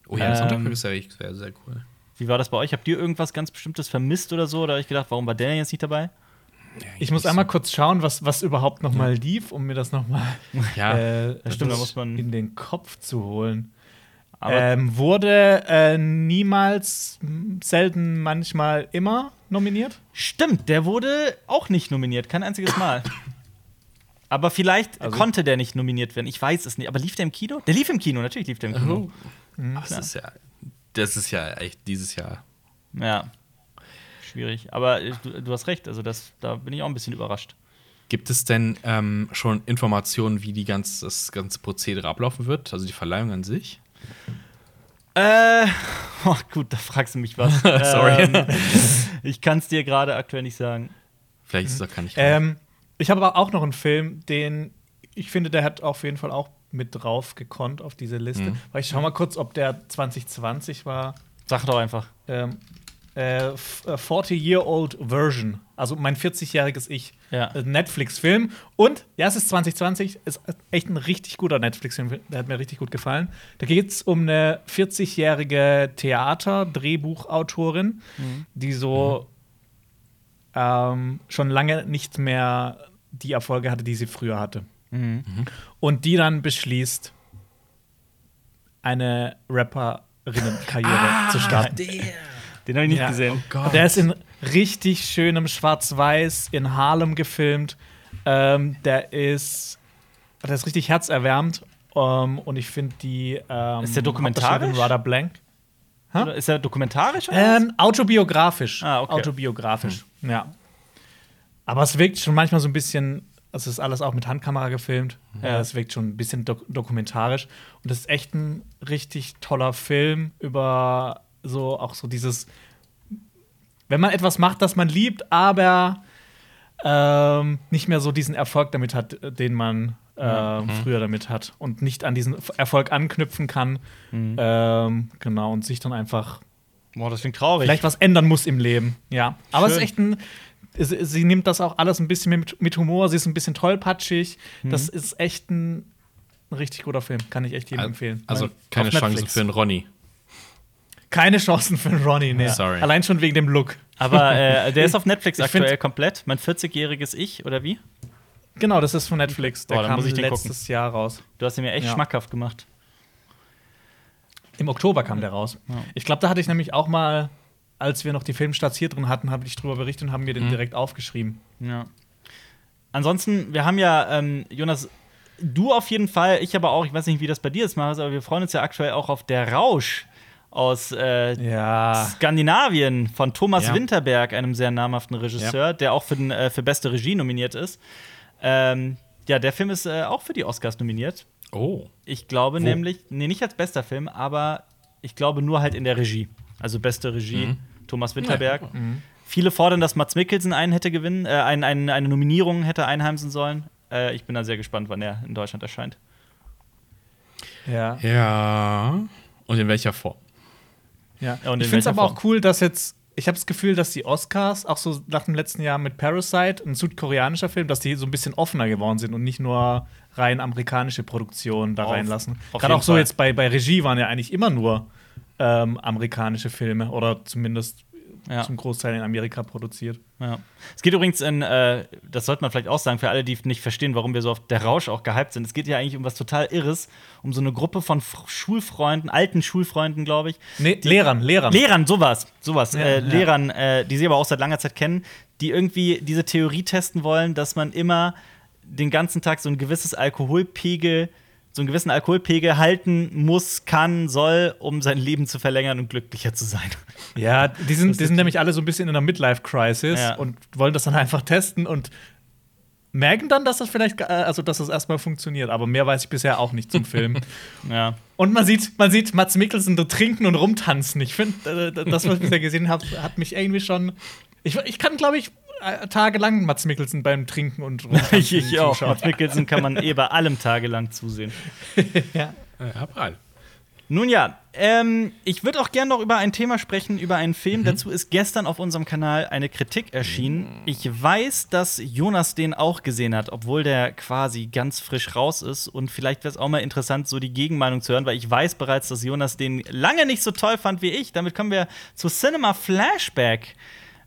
Oh ja, das Ähm, ähm, ist ja echt sehr, sehr cool. Wie war das bei euch? Habt ihr irgendwas ganz Bestimmtes vermisst oder so? Oder hab ich gedacht, warum war der denn jetzt nicht dabei? Ich muss einmal kurz schauen, was, was überhaupt noch mal lief, um mir das noch mal Ja, äh, das stimmt, da das muss man- in den Kopf zu holen. Aber Ähm, wurde äh, niemals, m, selten, manchmal immer nominiert? stimmt, der wurde auch nicht nominiert, kein einziges Mal. Aber vielleicht Also- konnte der nicht nominiert werden. Ich weiß es nicht. Aber lief der im Kino? Der lief im Kino, natürlich lief der im Kino. das ist ja, das ist ja echt dieses Jahr. Ja. Schwierig. Aber du, du hast recht, also das, da bin ich auch ein bisschen überrascht. Gibt es denn ähm, schon Informationen, wie die ganz, das ganze Prozedere ablaufen wird? Also die Verleihung an sich? Äh, oh, gut, da fragst du mich was. Sorry. Ähm, ich kann es dir gerade aktuell nicht sagen. Vielleicht ist es auch gar nicht. Ähm, ich habe aber auch noch einen Film, den ich finde, der hat auf jeden Fall auch mit drauf gekonnt auf diese Liste. Mhm. Weil ich schau mal kurz, ob der 2020 war. Sag doch einfach. Ähm, äh, f- äh, 40-Year-Old Version. Also mein 40-jähriges Ich. Ja. Ein Netflix-Film. Und, ja, es ist 2020, ist echt ein richtig guter Netflix-Film. Der hat mir richtig gut gefallen. Da geht es um eine 40-jährige Theater-Drehbuchautorin, die so ähm, schon lange nicht mehr die Erfolge hatte, die sie früher hatte. Und die dann beschließt, eine Rapperinnenkarriere zu starten. Den habe ich nicht Ja. gesehen. Oh der ist in richtig schönem Schwarz-Weiß in Harlem gefilmt. Ähm, der ist, der ist richtig herzerwärmend. Ähm, und ich finde die. Ähm, Ist der dokumentarisch? Rada Blank. Oder Ist er dokumentarisch? Oder? Ähm, autobiografisch. Ah, okay. Autobiografisch, ja. Aber es wirkt schon manchmal so ein bisschen, also es ist alles auch mit Handkamera gefilmt. Ja. Äh, es wirkt schon ein bisschen dok dokumentarisch. Und das ist echt ein richtig toller Film über so auch so dieses, wenn man etwas macht, das man liebt, aber ähm, nicht mehr so diesen Erfolg damit hat, äh, den man ähm, früher damit hat und nicht an diesen Erfolg anknüpfen kann. Ähm, genau, und sich dann einfach Boah, das klingt traurig. vielleicht was ändern muss im Leben. Ja. Aber es ist Schön. echt ein. Sie, sie nimmt das auch alles ein bisschen mit, mit Humor. Sie ist ein bisschen tollpatschig. Mhm. Das ist echt ein, ein richtig guter Film. Kann ich echt jedem empfehlen. Also keine Chancen für einen Ronny. Keine Chancen für einen Ronnie, ne. Sorry. Allein schon wegen dem Look. Aber äh, der ist auf Netflix aktuell komplett. Mein 40-jähriges Ich, oder wie? Genau, das ist von Netflix. Der Boah, kam muss ich den letztes Jahr raus. Du hast ihn mir echt Ja. schmackhaft gemacht. Im Oktober kam der raus. Ich glaube, da hatte ich nämlich auch mal, als wir noch die Filmstarts hier drin hatten, habe ich drüber berichtet und haben Mhm. mir den direkt aufgeschrieben. Ja. Ansonsten, wir haben ja, ähm, Jonas, du auf jeden Fall, ich aber auch, ich weiß nicht, wie das bei dir ist, Marius, aber wir freuen uns ja aktuell auch auf Der Rausch aus äh, Ja. Skandinavien von Thomas Ja. Winterberg, einem sehr namhaften Regisseur, der auch für, den, äh, für beste Regie nominiert ist. Ähm, ja, der Film ist äh, auch für die Oscars nominiert. Oh. Ich glaube Wo? nämlich, nee, nicht als bester Film, aber ich glaube nur halt in der Regie. Also beste Regie, Mhm. Thomas Winterberg. Viele fordern, dass Mats Mikkelsen einen hätte gewinnen, äh, ein, ein, eine Nominierung hätte einheimsen sollen. Äh, ich bin da sehr gespannt, wann er in Deutschland erscheint. Ja. Ja. Und in welcher Form? Ja. Ja, und ich finde es aber Form? auch cool, dass jetzt, ich habe das Gefühl, dass die Oscars, auch so nach dem letzten Jahr mit Parasite, ein südkoreanischer Film, dass die so ein bisschen offener geworden sind und nicht nur rein amerikanische Produktionen da Auf- reinlassen. auf Gerade auch so Fall. jetzt bei, bei Regie waren ja eigentlich immer nur ähm, amerikanische Filme oder zumindest Ja. zum Großteil in Amerika produziert. Ja. Es geht übrigens in, äh, das sollte man vielleicht auch sagen, für alle, die nicht verstehen, warum wir so auf der Rausch auch gehypt sind. Es geht ja eigentlich um was total Irres, um so eine Gruppe von F Schulfreunden, alten Schulfreunden, glaube ich. Nee, Lehrern, Lehrern. Lehrern, sowas, sowas, Ja, äh. Lehrern, äh, die sie aber auch seit langer Zeit kennen, die irgendwie diese Theorie testen wollen, dass man immer den ganzen Tag so ein gewisses Alkoholpegel, so einen gewissen Alkoholpegel halten muss, kann, soll, um sein Leben zu verlängern und glücklicher zu sein. Ja, die sind, die sind nämlich alle so ein bisschen in einer Midlife-Crisis Ja. und wollen das dann einfach testen und merken dann, dass das vielleicht, äh, also dass das erstmal funktioniert. Aber mehr weiß ich bisher auch nicht zum Film. Ja. Und man sieht, man sieht Mats Mikkelsen da trinken und rumtanzen. Ich finde, äh, das, was ich bisher gesehen habe, hat mich irgendwie schon. Ich, ich kann, glaube ich, tagelang Mats Mikkelsen beim Trinken und rumtanzen Ich, ich auch. Mats Mikkelsen kann man eh bei allem tagelang zusehen. Ja. Ja, April. Nun ja, ähm, ich würde auch gerne noch über ein Thema sprechen, über einen Film. Mhm. Dazu ist gestern auf unserem Kanal eine Kritik erschienen. Ich weiß, dass Jonas den auch gesehen hat, obwohl der quasi ganz frisch raus ist. Und vielleicht wäre es auch mal interessant, so die Gegenmeinung zu hören, weil ich weiß bereits, dass Jonas den lange nicht so toll fand wie ich. Damit kommen wir zu Cinema Flashback.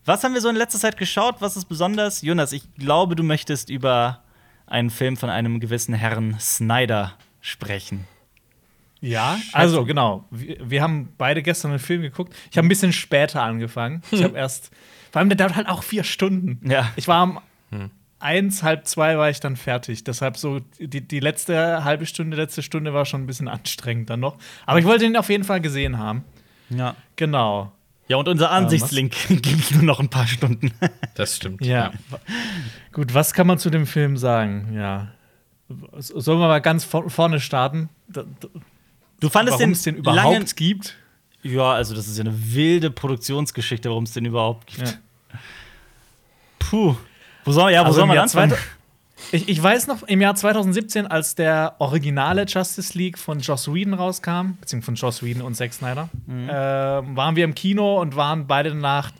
Was haben wir so in letzter Zeit geschaut? Was ist besonders? Jonas, ich glaube, du möchtest über einen Film von einem gewissen Herrn Snyder sprechen. Ja, also genau. Wir, wir haben beide gestern einen Film geguckt. Ich habe ein bisschen später angefangen. Ich habe erst, vor allem der dauert halt auch vier Stunden. Ja. Ich war um eins, halb zwei war ich dann fertig. Deshalb so die, die letzte halbe Stunde, letzte Stunde war schon ein bisschen anstrengend dann noch. Aber ich wollte ihn auf jeden Fall gesehen haben. Ja. Genau. Ja, und unser Ansichtslink gibt nur noch ein paar Stunden. Das stimmt. Ja. Gut, was kann man zu dem Film sagen? Ja. Sollen wir mal ganz vor vorne starten? Du fandest den, es den überhaupt gibt? Ja, also das ist ja eine wilde Produktionsgeschichte, warum es den überhaupt gibt. Ja. Puh. Wo soll, ja, wo Also soll man anfangen? Ich, ich weiß noch, im Jahr 2017, als der originale Justice League von Joss Whedon rauskam, beziehungsweise von Joss Whedon und Zack Snyder, Mhm. ähm, waren wir im Kino und waren beide danach.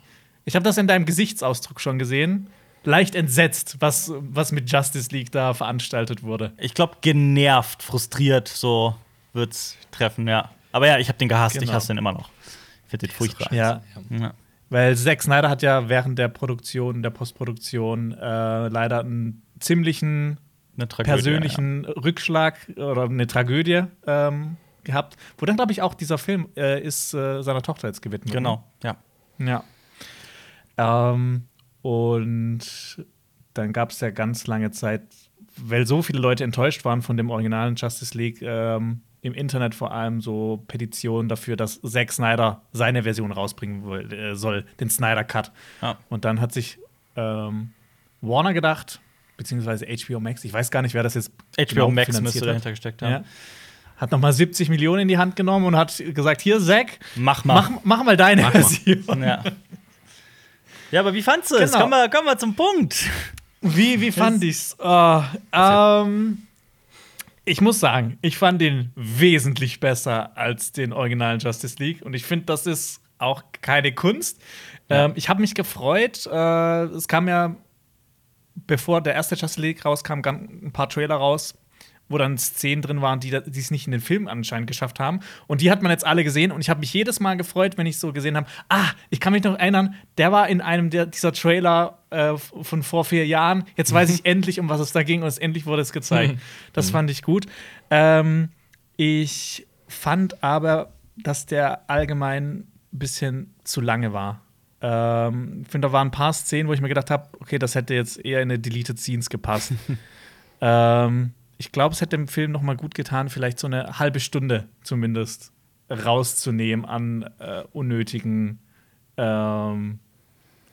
Ich habe das in deinem Gesichtsausdruck schon gesehen. Leicht entsetzt, was, was mit Justice League da veranstaltet wurde. Ich glaube, genervt, frustriert, so wird's treffen, ja. Aber ja, ich habe den gehasst, ich Genau. hasse den immer noch. Ich finde den furchtbar. Ja. Ja. Weil Zack Snyder hat ja während der Produktion, der Postproduktion, äh, leider einen ziemlichen Tragödie, persönlichen Rückschlag oder eine Tragödie ähm, gehabt, wo dann, glaube ich, auch dieser Film äh, ist äh, seiner Tochter jetzt gewidmet. Ja. Genau, ja. Ja. Ähm, und dann gab es ja ganz lange Zeit, weil so viele Leute enttäuscht waren von dem originalen Justice League, ähm, im Internet vor allem so Petitionen dafür, dass Zack Snyder seine Version rausbringen will, äh, soll, den Snyder Cut. Ja. Und dann hat sich ähm, Warner gedacht, beziehungsweise HBO Max, ich weiß gar nicht, wer das jetzt HBO genau Max müsste hat. dahinter gesteckt haben. Ja. Hat noch mal 70 Millionen in die Hand genommen und hat gesagt: Hier, Zack, Mach mal. mach, mach mal deine Mach mal. Version. Ja. ja, aber wie fandst du es? Genau. Kommen wir, kommen wir zum Punkt. Wie, wie fand ich's? Äh, ähm, ich muss sagen, ich fand den wesentlich besser als den originalen Justice League. Und ich finde, das ist auch keine Kunst. Ähm, ich habe mich gefreut. Äh, es kam ja, bevor der erste Justice League rauskam, ein paar Trailer raus, wo dann Szenen drin waren, die es nicht in den Film anscheinend geschafft haben. Und die hat man jetzt alle gesehen. Und ich habe mich jedes Mal gefreut, wenn ich so gesehen habe, ah, ich kann mich noch erinnern, der war in einem der, dieser Trailer äh, von vor vier Jahren. Jetzt weiß ich endlich, um was es da ging. Und es, endlich wurde es gezeigt. Das fand ich gut. Ähm, ich fand aber, dass der allgemein ein bisschen zu lange war. Ähm, ich finde, da waren ein paar Szenen, wo ich mir gedacht habe, okay, das hätte jetzt eher in eine Deleted Scenes gepasst. ähm, ich glaube, es hätte dem Film noch mal gut getan, vielleicht so eine halbe Stunde zumindest rauszunehmen an äh, unnötigen ähm,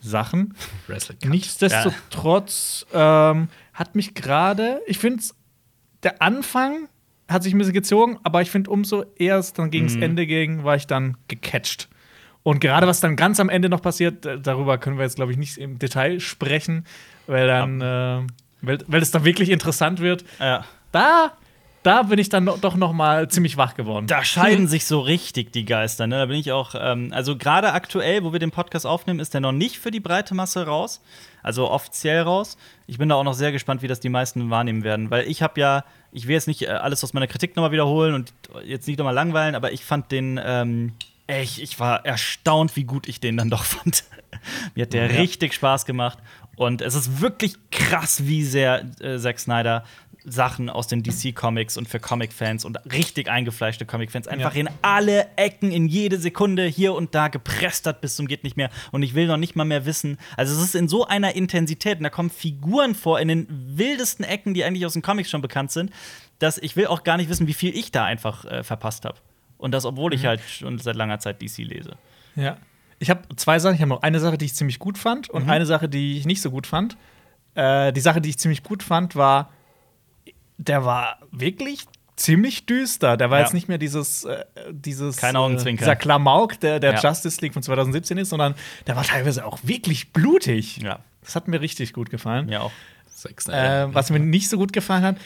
Sachen. Nichtsdestotrotz ähm, hat mich gerade, ich finde, der Anfang hat sich ein bisschen gezogen, aber ich finde, umso eher es dann gegen das Ende ging, war ich dann gecatcht. Und gerade was dann ganz am Ende noch passiert, äh, darüber können wir jetzt, glaube ich, nicht im Detail sprechen, weil dann, äh, weil, weil es dann wirklich interessant wird. Ja. Da, da bin ich dann doch noch mal ziemlich wach geworden. Da scheiden sich so richtig die Geister. Ne? Da bin ich auch, ähm, also gerade aktuell, wo wir den Podcast aufnehmen, ist der noch nicht für die breite Masse raus. Also offiziell raus. Ich bin da auch noch sehr gespannt, wie das die meisten wahrnehmen werden. Weil ich habe ja, ich will jetzt nicht äh, alles aus meiner Kritik nochmal wiederholen und jetzt nicht nochmal langweilen, aber ich fand den, ähm, echt, ich war erstaunt, wie gut ich den dann doch fand. Mir hat der Ja. richtig Spaß gemacht. Und es ist wirklich krass, wie sehr äh, Zack Snyder Sachen aus den DC-Comics und für Comic-Fans und richtig eingefleischte Comic-Fans einfach Ja. in alle Ecken, in jede Sekunde hier und da gepresst hat bis zum geht nicht mehr. Und ich will noch nicht mal mehr wissen. Also es ist in so einer Intensität und da kommen Figuren vor in den wildesten Ecken, die eigentlich aus den Comics schon bekannt sind, dass ich will auch gar nicht wissen, wie viel ich da einfach äh, verpasst habe. Und das, obwohl Mhm. ich halt schon seit langer Zeit DC lese. Ja. Ich habe zwei Sachen. Ich habe noch eine Sache, die ich ziemlich gut fand Mhm. und eine Sache, die ich nicht so gut fand. Äh, die Sache, die ich ziemlich gut fand, war, der war wirklich ziemlich düster. Der war Ja. jetzt nicht mehr dieses, äh, dieses Kein äh, Augenzwinkern. dieser Klamauk, der, der Ja. Justice League von 2017 ist, sondern der war teilweise auch wirklich blutig. Ja, Das hat mir richtig gut gefallen. mir auch. Zack Snyder. Äh, was mir nicht so gut gefallen hat,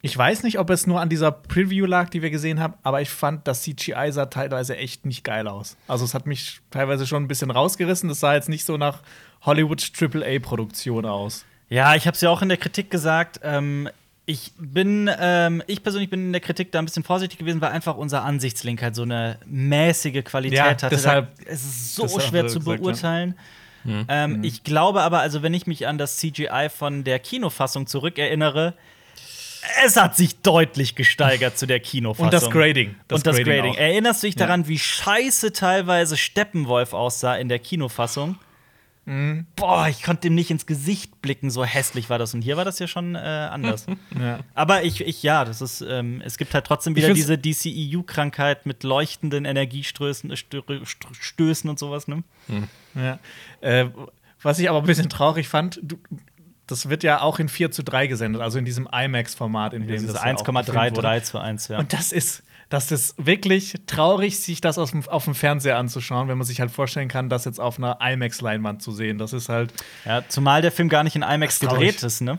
Ich weiß nicht, ob es nur an dieser Preview lag, die wir gesehen haben, aber ich fand, das CGI sah teilweise echt nicht geil aus. Also es hat mich teilweise schon ein bisschen rausgerissen. Das sah jetzt nicht so nach Hollywoods AAA-Produktion aus. Ja, ich habe es ja auch in der Kritik gesagt. Ähm, ich bin, ähm, ich persönlich bin in der Kritik da ein bisschen vorsichtig gewesen, weil einfach unser Ansichtslink halt so eine mäßige Qualität Ja, hatte. deshalb- Da, es ist so schwer zu gesagt, ja. beurteilen. Ähm, Ich glaube aber, also wenn ich mich an das CGI von der Kinofassung zurückerinnere, es hat sich deutlich gesteigert zu der Kinofassung. Und das Grading. und das Grading. auch. Erinnerst du dich daran, wie scheiße teilweise Steppenwolf aussah in der Kinofassung? Mhm. Boah, ich konnte ihm nicht ins Gesicht blicken, so hässlich war das. Und hier war das ja schon äh, anders. Ja. Aber ich, ich, ja, das ist, ähm, es gibt halt trotzdem wieder diese DCEU-Krankheit mit leuchtenden Energiestößen Stö Stö- Stößen und sowas, ne? Ja. Äh, was ich aber ein bisschen traurig fand, du, das wird ja auch in 4 zu 3 gesendet, also in diesem IMAX-Format, in dem das ja gefilmt wurde. 1,33 zu 1, ja. Und das ist, das ist wirklich traurig, sich das aus dem, auf dem Fernseher anzuschauen, wenn man sich halt vorstellen kann, das jetzt auf einer IMAX-Leinwand zu sehen. Das ist halt. ja. Zumal der Film gar nicht in IMAX Das ist gedreht ist, ne?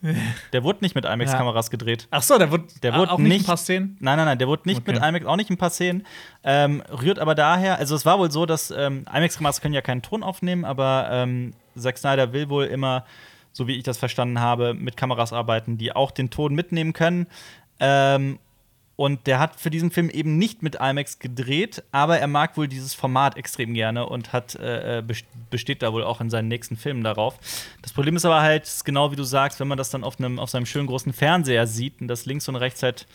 Der wurde nicht mit IMAX-Kameras gedreht. Ach so, der wurde, Der wurde auch nicht nicht- ein paar Szenen. Nein, nein, nein, der wurde nicht Okay. mit IMAX, auch nicht ein paar Szenen. Ähm, rührt aber daher, also es war wohl so, dass ähm, IMAX-Kameras können ja keinen Ton aufnehmen, aber ähm, Zack Snyder will wohl immer, so wie ich das verstanden habe, mit Kameras arbeiten, die auch den Ton mitnehmen können. Ähm, und der hat für diesen Film eben nicht mit IMAX gedreht, aber er mag wohl dieses Format extrem gerne und hat äh, best- besteht da wohl auch in seinen nächsten Filmen darauf. Das Problem ist aber halt, genau wie du sagst, wenn man das dann auf einem auf seinem schönen großen Fernseher sieht und das links und rechts halt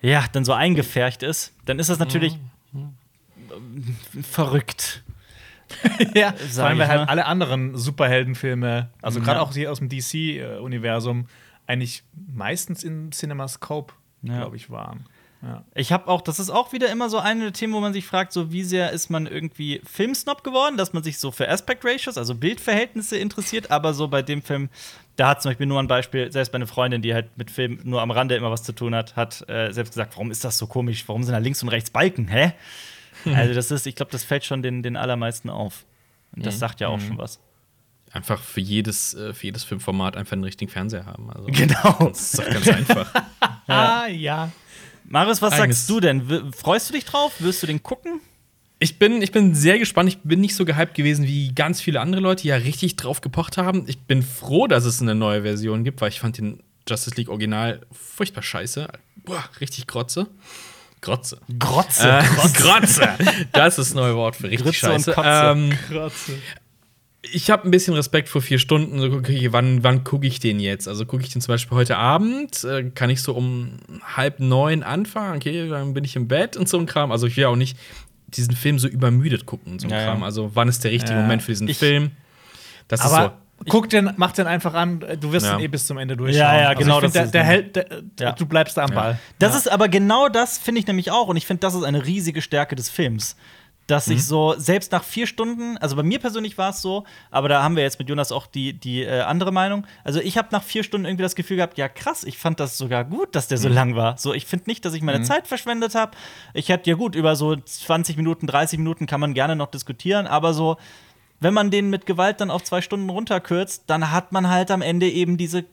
ja, dann so eingefärcht ist, dann ist das natürlich ähm, verrückt. ja, vor allem, weil halt mal. alle anderen Superheldenfilme, also gerade Ja. auch hier aus dem DC-Universum, eigentlich meistens in CinemaScope, Ja. glaube ich, waren. Ja. Ich habe auch, das ist auch wieder immer so eine der Themen, wo man sich fragt, so wie sehr ist man irgendwie Filmsnob geworden, dass man sich so für Aspect Ratios, also Bildverhältnisse interessiert, aber so bei dem Film, da hat zum Beispiel nur ein Beispiel, selbst meine Freundin, die halt mit Film nur am Rande immer was zu tun hat, hat äh, selbst gesagt, warum ist das so komisch, warum sind da links und rechts Balken, hä? Also das ist, ich glaube, das fällt schon den, den allermeisten auf. Und das sagt ja auch schon was. Einfach für jedes, äh, für jedes Filmformat einfach einen richtigen Fernseher haben. Also, Genau. Das ist doch ganz einfach. Ah, ja. Marius, was Eigenes- sagst du denn? Freust du dich drauf? Wirst du den gucken? Ich bin, ich bin sehr gespannt. Ich bin nicht so gehypt gewesen wie ganz viele andere Leute, die ja richtig drauf gepocht haben. Ich bin froh, dass es eine neue Version gibt, weil ich fand den Justice League Original furchtbar scheiße. Boah, richtig Grotze. Grotze. Grotze. Äh, Grotze. Das ist das neue Wort für richtig Grütze und scheiße. Kotze. Ähm, Kratze. ich habe ein bisschen Respekt vor vier Stunden. So, okay, wann, wann gucke ich den jetzt? Also gucke ich den zum Beispiel heute Abend? Äh, kann ich so um halb neun anfangen? Okay, dann bin ich im Bett und so ein Kram. Also ich will auch nicht diesen Film so übermüdet gucken und so ein Ja. Kram. Also wann ist der richtige Ja. Moment für diesen Ich- Film? Das Aber ist guck den, mach den einfach an, du wirst Ja. den eh bis zum Ende durchschauen. Ja, ja, Also genau, ich find, das der, der hält, der, Ja. du bleibst da am Ja. Ball. Das ja. ist aber genau das, finde ich nämlich auch. Und ich finde, das ist eine riesige Stärke des Films. Dass Mhm. ich so, selbst nach vier Stunden, also bei mir persönlich war es so, aber da haben wir jetzt mit Jonas auch die, die äh, andere Meinung. Also ich habe nach vier Stunden irgendwie das Gefühl gehabt, ja krass, ich fand das sogar gut, dass der Mhm. so lang war. So, ich finde nicht, dass ich meine Zeit verschwendet habe. Ich hätte ja gut, über so 20 Minuten, 30 Minuten kann man gerne noch diskutieren, aber so, wenn man den mit Gewalt dann auf zwei Stunden runterkürzt, dann hat man halt am Ende eben diese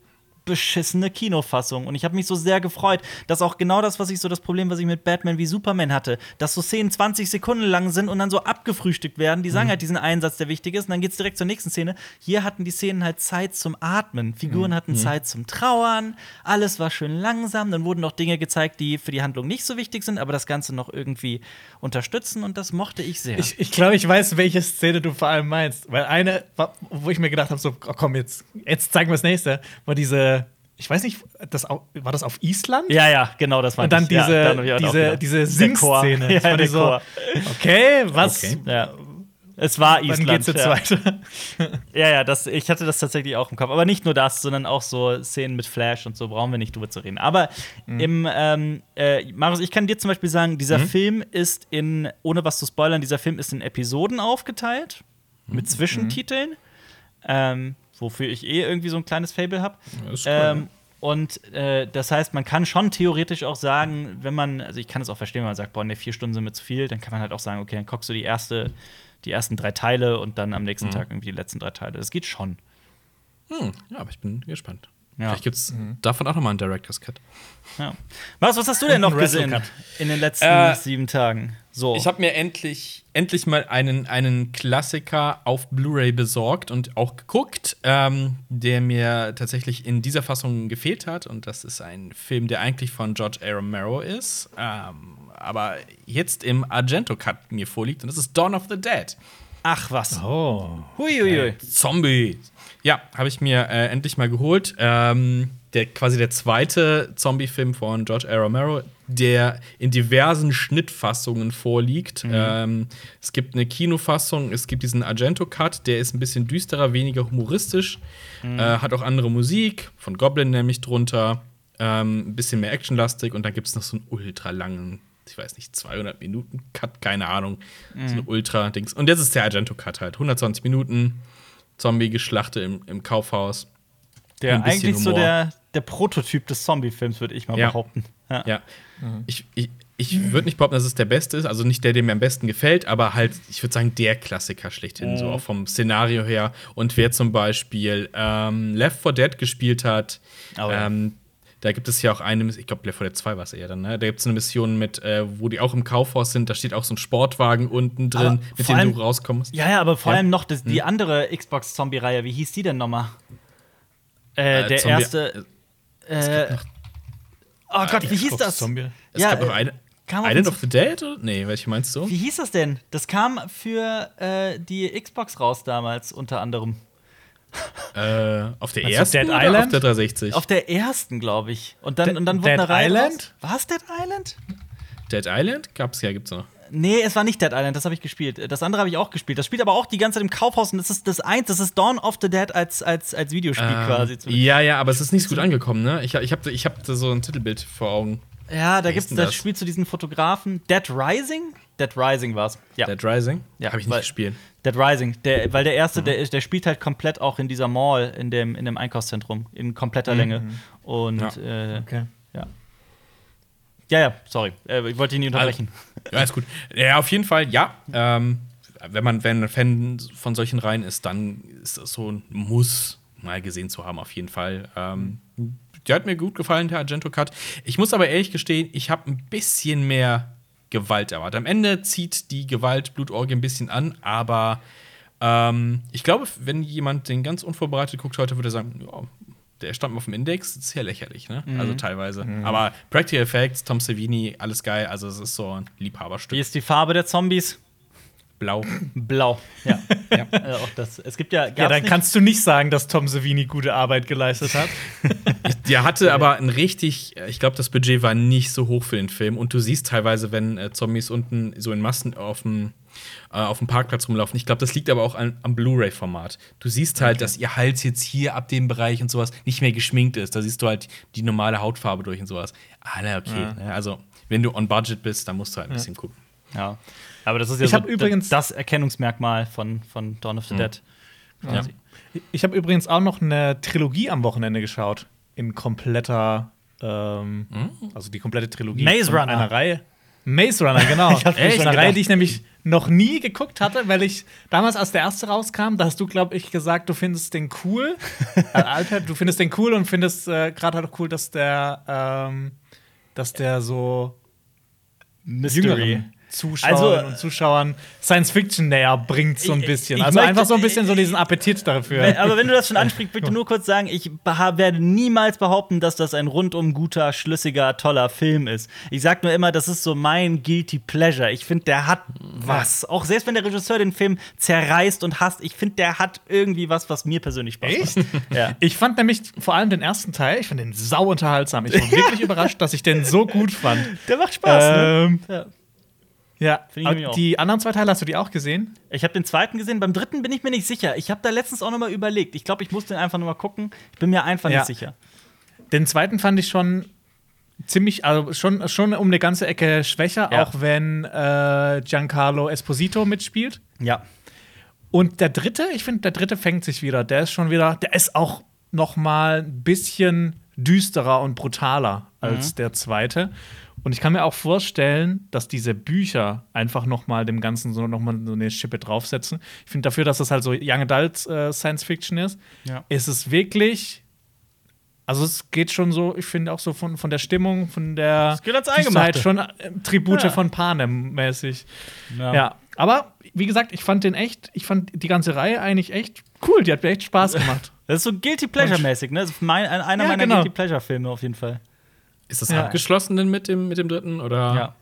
beschissene Kinofassung. Und ich habe mich so sehr gefreut, dass auch genau das, was ich so das Problem, was ich mit Batman wie Superman hatte, dass so Szenen 20 Sekunden lang sind und dann so abgefrühstückt werden. Die sagen halt diesen Einsatz, der wichtig ist, und dann geht's direkt zur nächsten Szene. Hier hatten die Szenen halt Zeit zum Atmen. Figuren hatten Zeit zum Trauern. Alles war schön langsam. Dann wurden noch Dinge gezeigt, die für die Handlung nicht so wichtig sind, aber das Ganze noch irgendwie unterstützen. Und das mochte ich sehr. Ich, ich glaube, ich weiß, welche Szene du vor allem meinst. Weil eine, wo ich mir gedacht habe, so, oh, komm, jetzt, jetzt zeigen wir das nächste, war diese, ich weiß nicht, das, war das auf Island? ja, ja, genau, das war Und dann diese, ja, dann diese, diese. Sing-Szene. Ja, der ich so, okay, was? Okay. Ja. Es war Wann Island. geht's jetzt ja. weiter? Ja, ja, das, ich hatte das tatsächlich auch im Kopf. Aber nicht nur das, sondern auch so Szenen mit Flash und so brauchen wir nicht drüber zu reden. Aber Mhm. im, ähm, äh, Marius, ich kann dir zum Beispiel sagen, dieser Mhm. Film ist in, ohne was zu spoilern, dieser Film ist in Episoden aufgeteilt, Mhm. mit Zwischentiteln, ähm, wofür ich eh irgendwie so ein kleines Fable habe. Ja, cool, Ähm, und äh, das heißt, man kann schon theoretisch auch sagen, wenn man, also ich kann es auch verstehen, wenn man sagt, boah, ne, vier Stunden sind mir zu viel, dann kann man halt auch sagen, okay, dann guckst du die erste, die ersten drei Teile und dann am Mhm. nächsten Tag irgendwie die letzten drei Teile. Das geht schon. Hm, ja, aber ich bin gespannt. Ja. Vielleicht gibt es Mhm. davon auch nochmal einen Director's Cut. Ja. Was, was hast du denn noch gesehen in den letzten Äh, sieben Tagen? So. Ich habe mir endlich, endlich mal einen, einen Klassiker auf Blu-ray besorgt und auch geguckt, ähm, der mir tatsächlich in dieser Fassung gefehlt hat. Und das ist ein Film, der eigentlich von George A. Romero ist, ähm, aber jetzt im Argento-Cut mir vorliegt. Und das ist Dawn of the Dead. Ach was. Oh. Huiuiui. Zombie. Ja, habe ich mir äh, endlich mal geholt. Ähm, der quasi der zweite Zombie-Film von George A. Romero, der in diversen Schnittfassungen vorliegt. Ähm, es gibt eine Kinofassung, es gibt diesen Argento-Cut, der ist ein bisschen düsterer, weniger humoristisch, äh, hat auch andere Musik, von Goblin nämlich drunter, ähm, ein bisschen mehr actionlastig und dann gibt es noch so einen ultra langen, ich weiß nicht, 200 Minuten Cut, keine Ahnung, so ein Ultra-Dings. Und jetzt ist der Argento-Cut halt, 120 Minuten, Zombie-Geschlachte im, im Kaufhaus. Der eigentlich so Humor. der, der Prototyp des Zombie-Films, würde ich mal Ja. behaupten. Ja. Ja. Ich, ich, ich würde nicht behaupten, dass es der beste ist, also nicht der, der mir am besten gefällt, aber halt, ich würde sagen, der Klassiker schlechthin, so auch vom Szenario her. Und wer zum Beispiel ähm, Left 4 Dead gespielt hat, Oh ja. ähm, da gibt es ja auch eine, ich glaube, Left 4 Dead 2 war es eher dann, ne? Da gibt es eine Mission mit, äh, wo die auch im Kaufhaus sind, da steht auch so ein Sportwagen unten drin, Aber mit dem allem- du rauskommst. Ja, ja, aber vor Ja. allem noch das, die Hm. andere Xbox-Zombie-Reihe, wie hieß die denn nochmal? Äh, Äh, der Zombie- erste. Äh, oh Gott, wie hieß das? Zombie. Es Ja, gab noch äh, eine. Island of the Dead? Nee, welche meinst du? Wie hieß das denn? Das kam für äh, die Xbox raus damals, unter anderem. Äh, auf der Meinst ersten Dead oder Island? auf der 360? Auf der ersten, glaube ich. Und dann, und dann wurde Dead eine Reihe Island? Raus. War es Dead Island? Dead Island? Gab's ja, gibt's noch. Nee, es war nicht Dead Island, das habe ich gespielt. Das andere habe ich auch gespielt. Das spielt aber auch die ganze Zeit im Kaufhaus und das ist das eins, das ist Dawn of the Dead als, als, als Videospiel quasi. Ähm, ja, ja, aber es ist nicht so gut angekommen, ne? Ich, ich habe ich hab da so ein Titelbild vor Augen. Ja, da ist denn das? Spiel zu diesen Fotografen. Dead Rising? Dead Rising war's. Ja. Dead Rising? Ja, Habe ich nicht weil- gespielt. Dead Rising, der, weil der erste, Mhm. der, der spielt halt komplett auch in dieser Mall, in dem, in dem Einkaufszentrum, in kompletter Länge. Und Mhm. Ja. äh, Okay. Ja. Ja, sorry. Äh, ich wollte ihn nicht unterbrechen. Ja, ist gut. Ja, auf jeden Fall, ja. Ähm, wenn man wenn ein Fan von solchen Reihen ist, dann ist das so ein Muss, mal gesehen zu haben, auf jeden Fall. Ähm, der hat mir gut gefallen, der Argento Cut. Ich muss aber ehrlich gestehen, ich habe ein bisschen mehr Gewalt erwartet. Am Ende zieht die Gewalt Blutorgie ein bisschen an, aber ähm, ich glaube, wenn jemand den ganz unvorbereitet guckt heute, würde er sagen, ja, der stand mal auf dem Index, das ist ja lächerlich, ne? Also teilweise. Aber Practical Effects, Tom Savini, alles geil. Also es ist so ein Wie Liebhaberstück. ist die Farbe der Zombies? Blau. Blau. Ja. ja. Also auch das. Es gibt ja. Ja, dann nicht- kannst du nicht sagen, dass Tom Savini gute Arbeit geleistet hat. Der hatte aber ein richtig, ich glaube, das Budget war nicht so hoch für den Film. Und du siehst teilweise, wenn äh, Zombies unten so in Massen auf dem äh, auf dem Parkplatz rumlaufen. Ich glaube, das liegt aber auch an, am Blu-ray-Format. Du siehst halt, dass ihr Hals jetzt hier ab dem Bereich und sowas nicht mehr geschminkt ist. Da siehst du halt die normale Hautfarbe durch und sowas. Ah, na, okay. Ne? Also, wenn du on budget bist, dann musst du halt ein bisschen gucken. Ja. Aber das ist ja Ich so übrigens- das Erkennungsmerkmal von, von Dawn of the Dead. Ja. Ich habe übrigens auch noch eine Trilogie am Wochenende geschaut. In kompletter, ähm, also die komplette Trilogie. Maze Runner. Einer Reihe. Maze Runner, genau. Ich mir Echt? Eine Reihe, die ich nämlich noch nie geguckt hatte, weil ich damals, als der erste rauskam, da hast du, glaube ich, gesagt, du findest den cool. äh, Alter, du findest den cool und findest äh, gerade halt auch cool, dass der, ähm, dass der so jüngeren Zuschauern Also, und Zuschauern Science Fiction näher bringt, so ein Ich- bisschen. ich also möchte- einfach so ein bisschen so diesen Appetit dafür. Wenn- Aber wenn du das schon ansprichst, bitte nur kurz sagen, ich werde niemals behaupten, dass das ein rundum guter, schlüssiger, toller Film ist. Ich sag nur immer, das ist so mein guilty pleasure. Ich finde, der hat was. Auch selbst wenn der Regisseur den Film zerreißt und hasst, ich finde, der hat irgendwie was, was mir persönlich Spaß Echt? macht. Ja. Ich fand nämlich vor allem den ersten Teil, ich fand den sau unterhaltsam. Ich war wirklich überrascht, dass ich den so gut fand. Der macht Spaß, ne? Ähm, Ja. Ja, die anderen zwei Teile hast du die auch gesehen? Ich habe den zweiten gesehen, beim dritten bin ich mir nicht sicher. Ich habe da letztens auch noch mal überlegt. Ich glaube, ich muss den einfach noch mal gucken. Ich bin mir einfach Ja. nicht sicher. Den zweiten fand ich schon ziemlich, also schon, schon um eine ganze Ecke schwächer, Ja. auch wenn äh, Giancarlo Esposito mitspielt. Ja. Und der dritte, ich finde, der dritte fängt sich wieder. Der ist schon wieder, der ist auch noch mal ein bisschen düsterer und brutaler als der zweite. Und ich kann mir auch vorstellen, dass diese Bücher einfach noch mal dem Ganzen so noch mal so eine Schippe draufsetzen. Ich finde dafür, dass das halt so Young Adult äh, Science Fiction ist, Ja. ist es wirklich Also es geht schon so, ich finde auch so von, von der Stimmung, von der Es geht Eingemachte. schon äh, Tribute Ja. von Panem mäßig. Ja. Ja. aber wie gesagt, ich fand den echt, ich fand die ganze Reihe eigentlich echt cool. Die hat mir echt Spaß gemacht. Das ist so Guilty Pleasure-mäßig, ne? Das ist mein, ein- einer Ja, meiner genau. Guilty Pleasure-Filme auf jeden Fall. Ist das Ja. abgeschlossen denn mit dem, mit dem dritten? Oder? Ja.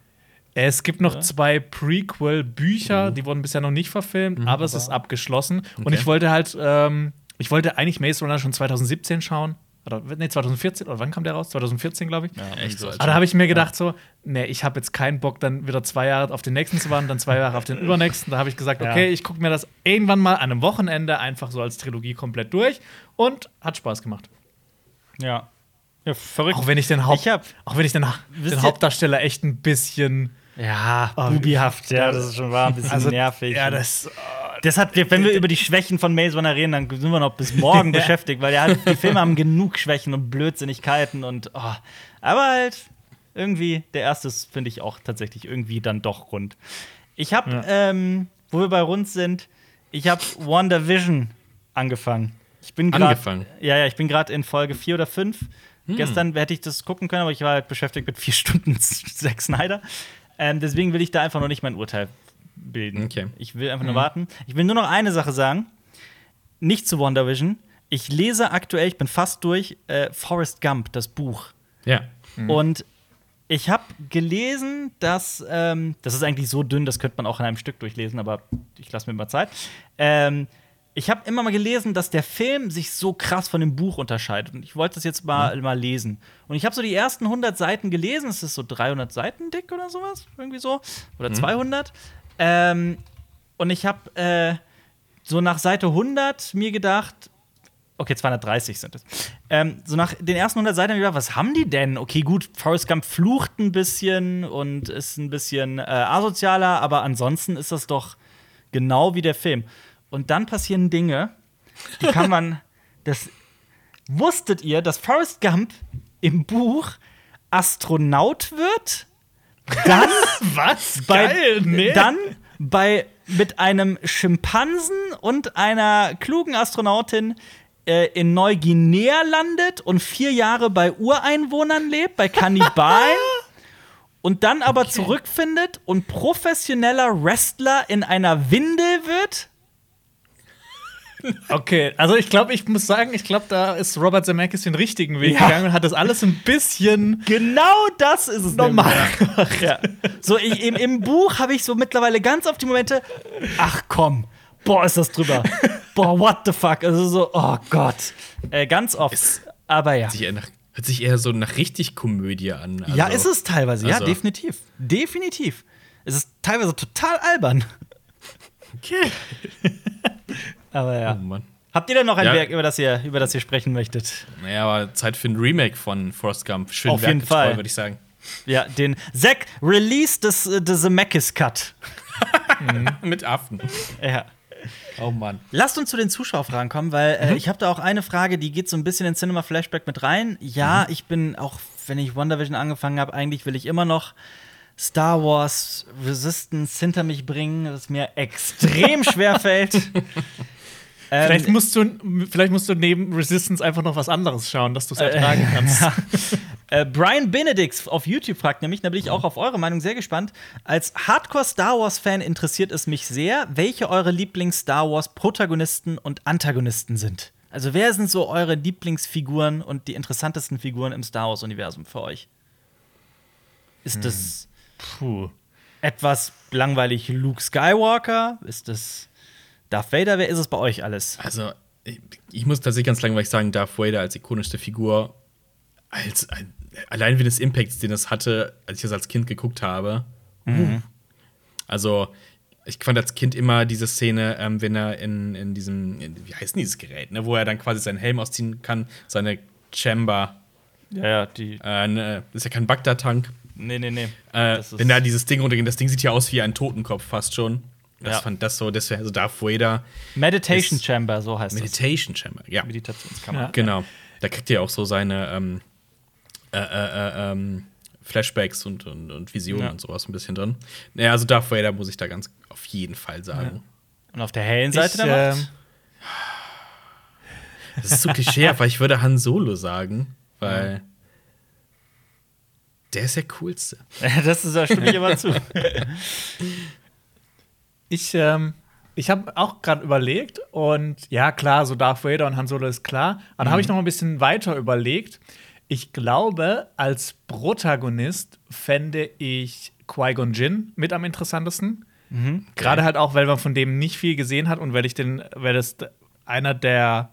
es gibt noch zwei Prequel-Bücher, die wurden bisher noch nicht verfilmt, aber es ist abgeschlossen. Und Okay. ich wollte halt, ähm, ich wollte eigentlich Maze Runner schon 2017 schauen. Oder nee, 2014, oder wann kam der raus? 2014, glaube ich. Echt so. Aber da habe ich mir gedacht, so, nee, ich habe jetzt keinen Bock, dann wieder zwei Jahre auf den nächsten zu warten, dann zwei Jahre auf den übernächsten. Da habe ich gesagt, Ja. okay, ich gucke mir das irgendwann mal an einem Wochenende einfach so als Trilogie komplett durch und hat Spaß gemacht. Ja. Ja, verrückt. Auch wenn ich den, Haupt, Ich hab- auch wenn ich den, den Hauptdarsteller echt ein bisschen. ja, Oh, bubihaft, ja, das ist schon wahr, ein bisschen Also, nervig. Ja, das. Das hat, wenn wir über die Schwächen von Maze Runner reden, dann sind wir noch bis morgen beschäftigt, weil hat, die Filme haben genug Schwächen und Blödsinnigkeiten und oh. aber halt irgendwie der erste ist, finde ich auch tatsächlich irgendwie dann doch rund. Ich habe, Ja. ähm, wo wir bei rund sind, ich habe WandaVision angefangen. Ich bin grad, Angefangen? Ja, ja, ich bin gerade in Folge 4 oder 5. Hm. Gestern hätte ich das gucken können, aber ich war halt beschäftigt mit vier Stunden Zack Snyder. Ähm, deswegen will ich da einfach noch nicht mein Urteil bilden. Okay. Ich will einfach nur warten. Ich will nur noch eine Sache sagen. Nicht zu WandaVision. Ich lese aktuell, ich bin fast durch, äh, Forrest Gump, das Buch. Ja. Und ich habe gelesen, dass ähm, das ist eigentlich so dünn, das könnte man auch in einem Stück durchlesen, aber ich lasse mir mal Zeit. Ähm, ich habe immer mal gelesen, dass der Film sich so krass von dem Buch unterscheidet. Und ich wollte das jetzt mal, mal lesen. Und ich habe so die ersten 100 Seiten gelesen. Es ist so 300 Seiten dick oder sowas, irgendwie so. Oder 200. Ähm, und ich habe äh, so nach Seite 100 mir gedacht, Okay, 230 sind es. Ähm, so nach den ersten 100 Seiten habe ich gedacht, was haben die denn? Okay, gut, Forrest Gump flucht ein bisschen und ist ein bisschen äh, asozialer, aber ansonsten ist das doch genau wie der Film. Und dann passieren Dinge, die kann man. Das wusstet ihr, dass Forrest Gump im Buch Astronaut wird? Dann Was? bei, Geil, nee. Dann bei mit einem Schimpansen und einer klugen Astronautin äh, in Neuguinea landet und vier Jahre bei Ureinwohnern lebt, bei Kannibalen. und dann aber zurückfindet und professioneller Wrestler in einer Windel wird. Okay, also ich glaube, ich muss sagen, ich glaube, da ist Robert Zemeckis den richtigen Weg Ja. gegangen und hat das alles ein bisschen Genau das ist es normal gemacht. Ja. So ich, im, im Buch habe ich so mittlerweile ganz oft die Momente, ach komm, boah, ist das drüber. boah, what the fuck? Also so, oh Gott. Äh, ganz oft. Aber ja. Hört sich eher, so nach richtig Komödie an. Also, ja, ist es teilweise. Ja, also- definitiv. Definitiv. Es ist teilweise total albern. Okay. Aber ja. Oh Mann. Habt ihr denn noch ein Ja. Werk, über das, ihr, über das ihr sprechen möchtet? Naja, aber Zeit für ein Remake von Forrest Gump. Schön Auf jeden werkgetreu, Fall. würde ich sagen. Ja, den Zack Release des, äh, des Zemeckis Cut. Mit Affen. Ja. Oh Mann. Lasst uns zu den Zuschauerfragen kommen, weil äh, ich habe da auch eine Frage, die geht so ein bisschen in Cinema Flashback mit rein. Ja, ich bin auch, wenn ich WandaVision angefangen habe, eigentlich will ich immer noch Star Wars Resistance hinter mich bringen, das mir extrem schwer fällt. Ähm, Vielleicht musst, du, vielleicht musst du neben Resistance einfach noch was anderes schauen, dass du es ertragen kannst. Äh, Brian Benedix auf YouTube fragt nämlich, da bin ich auch auf eure Meinung sehr gespannt. Als Hardcore-Star Wars-Fan interessiert es mich sehr, welche eure Lieblings-Star Wars-Protagonisten und Antagonisten sind. Also, wer sind so eure Lieblingsfiguren und die interessantesten Figuren im Star Wars-Universum für euch? Ist das Puh. etwas langweilig Luke Skywalker? Ist das Darth Vader? Wer ist es bei euch alles? Also, ich, ich muss tatsächlich ganz langweilig sagen, Darth Vader als ikonischste Figur, als, ein- allein wie das Impact, den das hatte, als ich das als Kind geguckt habe. Uh. Also, ich fand als Kind immer diese Szene, ähm, wenn er in, in diesem, in, wie heißt denn dieses Gerät, ne, wo er dann quasi seinen Helm ausziehen kann, seine Chamber, Ja, ja, die. äh, ne, das ist ja kein Bagdad-Tank. Nee, nee, nee. Äh, wenn da dieses Ding runtergeht, das Ding sieht ja aus wie ein Totenkopf fast schon. Das Ja. fand das so, das wäre so Darth Vader. Meditation ist- Chamber, so heißt es. Meditation Chamber, ja. Meditationskammer. Ja. Genau. Da kriegt ihr auch so seine ähm, äh, äh, äh, ähm, Flashbacks und, und, und Visionen Ja. und sowas ein bisschen drin. Naja, also Darth Vader muss ich da ganz auf jeden Fall sagen. Und auf der hellen Seite Ich, der ähm, Macht? Das ist zu klischeehaft, weil ich würde Han Solo sagen, weil der ist der coolste. das ist, da stimme ich aber zu. Ich, ähm, ich habe auch gerade überlegt und ja, klar, so Darth Vader und Han Solo ist klar. Aber dann habe ich noch ein bisschen weiter überlegt. Ich glaube, als Protagonist fände ich Qui-Gon Jinn mit am interessantesten. Gerade halt auch, weil man von dem nicht viel gesehen hat und weil ich den, weil das einer der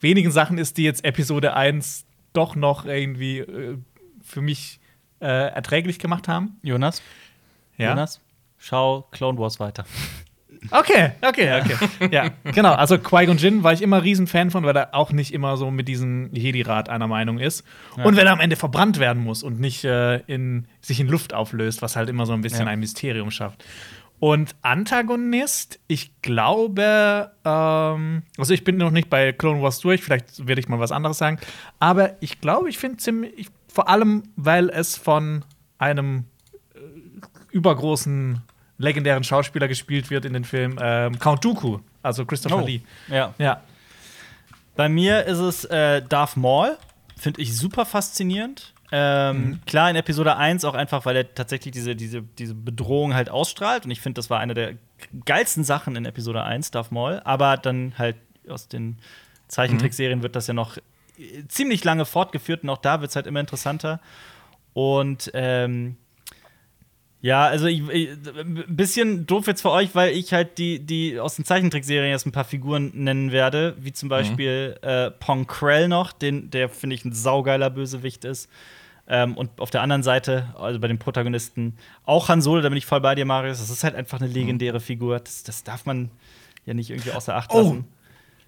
wenigen Sachen ist, die jetzt Episode 1 doch noch irgendwie äh, für mich äh, erträglich gemacht haben. Jonas? Jonas? Schau Clone Wars weiter. Okay, okay, okay. ja, genau. Also Qui-Gon Jinn war ich immer riesen Fan von, weil er auch nicht immer so mit diesem Jedi-Rat einer Meinung ist. Und wenn er am Ende verbrannt werden muss und nicht äh, in, sich in Luft auflöst, was halt immer so ein bisschen Ja. ein Mysterium schafft. Und Antagonist, ich glaube, ähm, also ich bin noch nicht bei Clone Wars durch, vielleicht werde ich mal was anderes sagen, aber ich glaube, ich finde ziemlich, vor allem, weil es von einem äh, übergroßen, legendären Schauspieler gespielt wird in den Film ähm, Count Dooku, also Christopher Oh. Lee. Ja. Ja. Bei mir ist es äh, Darth Maul. Finde ich super faszinierend. Ähm, Klar, in Episode 1 auch einfach, weil er tatsächlich diese, diese, diese Bedrohung halt ausstrahlt. Und ich finde, das war eine der geilsten Sachen in Episode 1, Darth Maul. Aber dann halt aus den Zeichentrickserien wird das ja noch äh, ziemlich lange fortgeführt. Und auch da wird es halt immer interessanter. Und ähm, ja, also ich, ich, ein bisschen doof jetzt für euch, weil ich halt die, die aus den Zeichentrickserien jetzt ein paar Figuren nennen werde, wie zum Beispiel äh, Pong Krell noch, den, der finde ich ein saugeiler Bösewicht ist. Ähm, und auf der anderen Seite, also bei den Protagonisten, auch Han Solo, da bin ich voll bei dir, Marius. Das ist halt einfach eine legendäre Figur. Das, das darf man ja nicht irgendwie außer Acht Oh. lassen.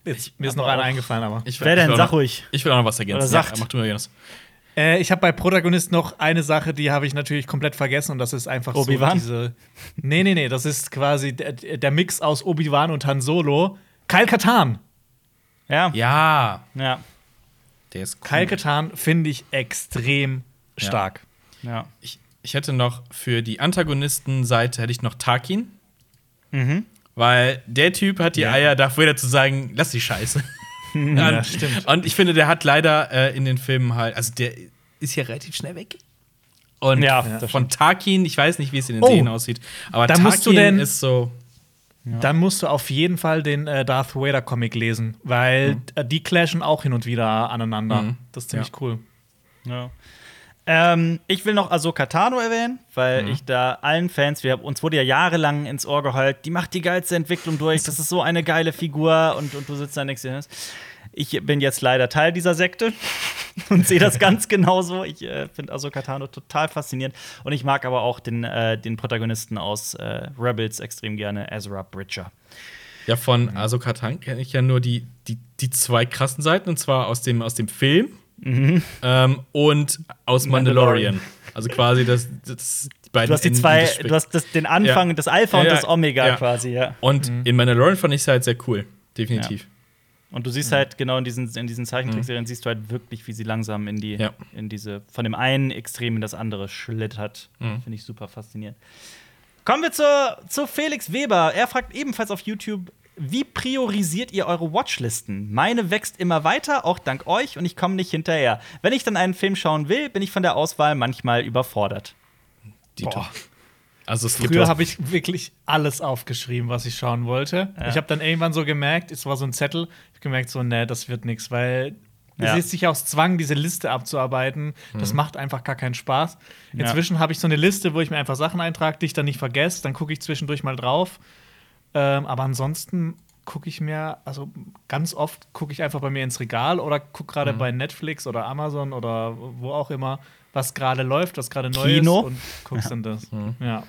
Jetzt, mir ist noch einer eingefallen, aber. Ich Wer denn? will auch Sag noch- ruhig. Ich will auch noch was ergänzen. Oder sagt. Ja, mach du mal, Jonas. Äh, ich habe bei Protagonist noch eine Sache, die habe ich natürlich komplett vergessen und das ist einfach Obi-Wan? so diese. Nee, nee, nee, das ist quasi der, der Mix aus Obi-Wan und Han Solo. Kyle Katan. Ja. Ja, Ja. der ist cool. Kyle Katan finde ich extrem Ja. stark. Ja. Ich, ich hätte noch für die Antagonistenseite hätte ich noch Tarkin, Mhm. weil der Typ hat die Ja. Eier, darf wieder zu sagen, lass die Scheiße. Ja, und, stimmt. Und ich finde, der hat leider äh, in den Filmen halt, also der ist ja relativ schnell weg. Und Ja, von Tarkin, ich weiß nicht, wie es in den Oh. Serien aussieht, aber Da Tarkin musst du denn- ist so. Dann musst du auf jeden Fall den äh, Darth Vader Comic lesen, weil äh, die clashen auch hin und wieder aneinander. Mhm. Das ist ziemlich Ja. cool. Ja. Ähm, ich will noch Ahsoka Tano erwähnen, weil ich da allen Fans, wir, uns wurde ja jahrelang ins Ohr geheult, die macht die geilste Entwicklung durch, das ist so eine geile Figur und, und du sitzt da und denkst dir, ich bin jetzt leider Teil dieser Sekte und sehe das ganz genauso. Ich äh, finde Ahsoka Tano total faszinierend und ich mag aber auch den, äh, den Protagonisten aus äh, Rebels extrem gerne, Ezra Bridger. Ja, von Ahsoka Tano kenne ich ja nur die, die, die zwei krassen Seiten, und zwar aus dem, aus dem Film ähm, und aus Mandalorian. Mandalorian. Also quasi das, das die beiden Du hast die zwei, du hast das, den Anfang, Ja. das Alpha und Ja, ja, das Omega quasi, ja. Und in Mandalorian fand ich es halt sehr cool. Definitiv. Und du siehst halt genau in diesen, in diesen Zeichentrickserien siehst du halt wirklich, wie sie langsam in die, in diese, von dem einen Extrem in das andere schlittert. Mhm. Finde ich super faszinierend. Kommen wir zur, zu Felix Weber. Er fragt ebenfalls auf YouTube, wie priorisiert ihr eure Watchlisten? Meine wächst immer weiter, auch dank euch, und ich komme nicht hinterher. Wenn ich dann einen Film schauen will, bin ich von der Auswahl manchmal überfordert. Die Boah. Also es Früher habe ich wirklich alles aufgeschrieben, was ich schauen wollte. Ja. Ich habe dann irgendwann so gemerkt, es war so ein Zettel, ich habe gemerkt, so, nee, das wird nichts, weil Ja. es ist sich aus Zwang, diese Liste abzuarbeiten. Das macht einfach gar keinen Spaß. Ja. Inzwischen habe ich so eine Liste, wo ich mir einfach Sachen eintrage, die ich dann nicht vergesse. Dann gucke ich zwischendurch mal drauf. Ähm, aber ansonsten gucke ich mir, also ganz oft gucke ich einfach bei mir ins Regal oder gucke gerade bei Netflix oder Amazon oder wo auch immer, was gerade läuft, was gerade neu ist und guckst dann das. Ja.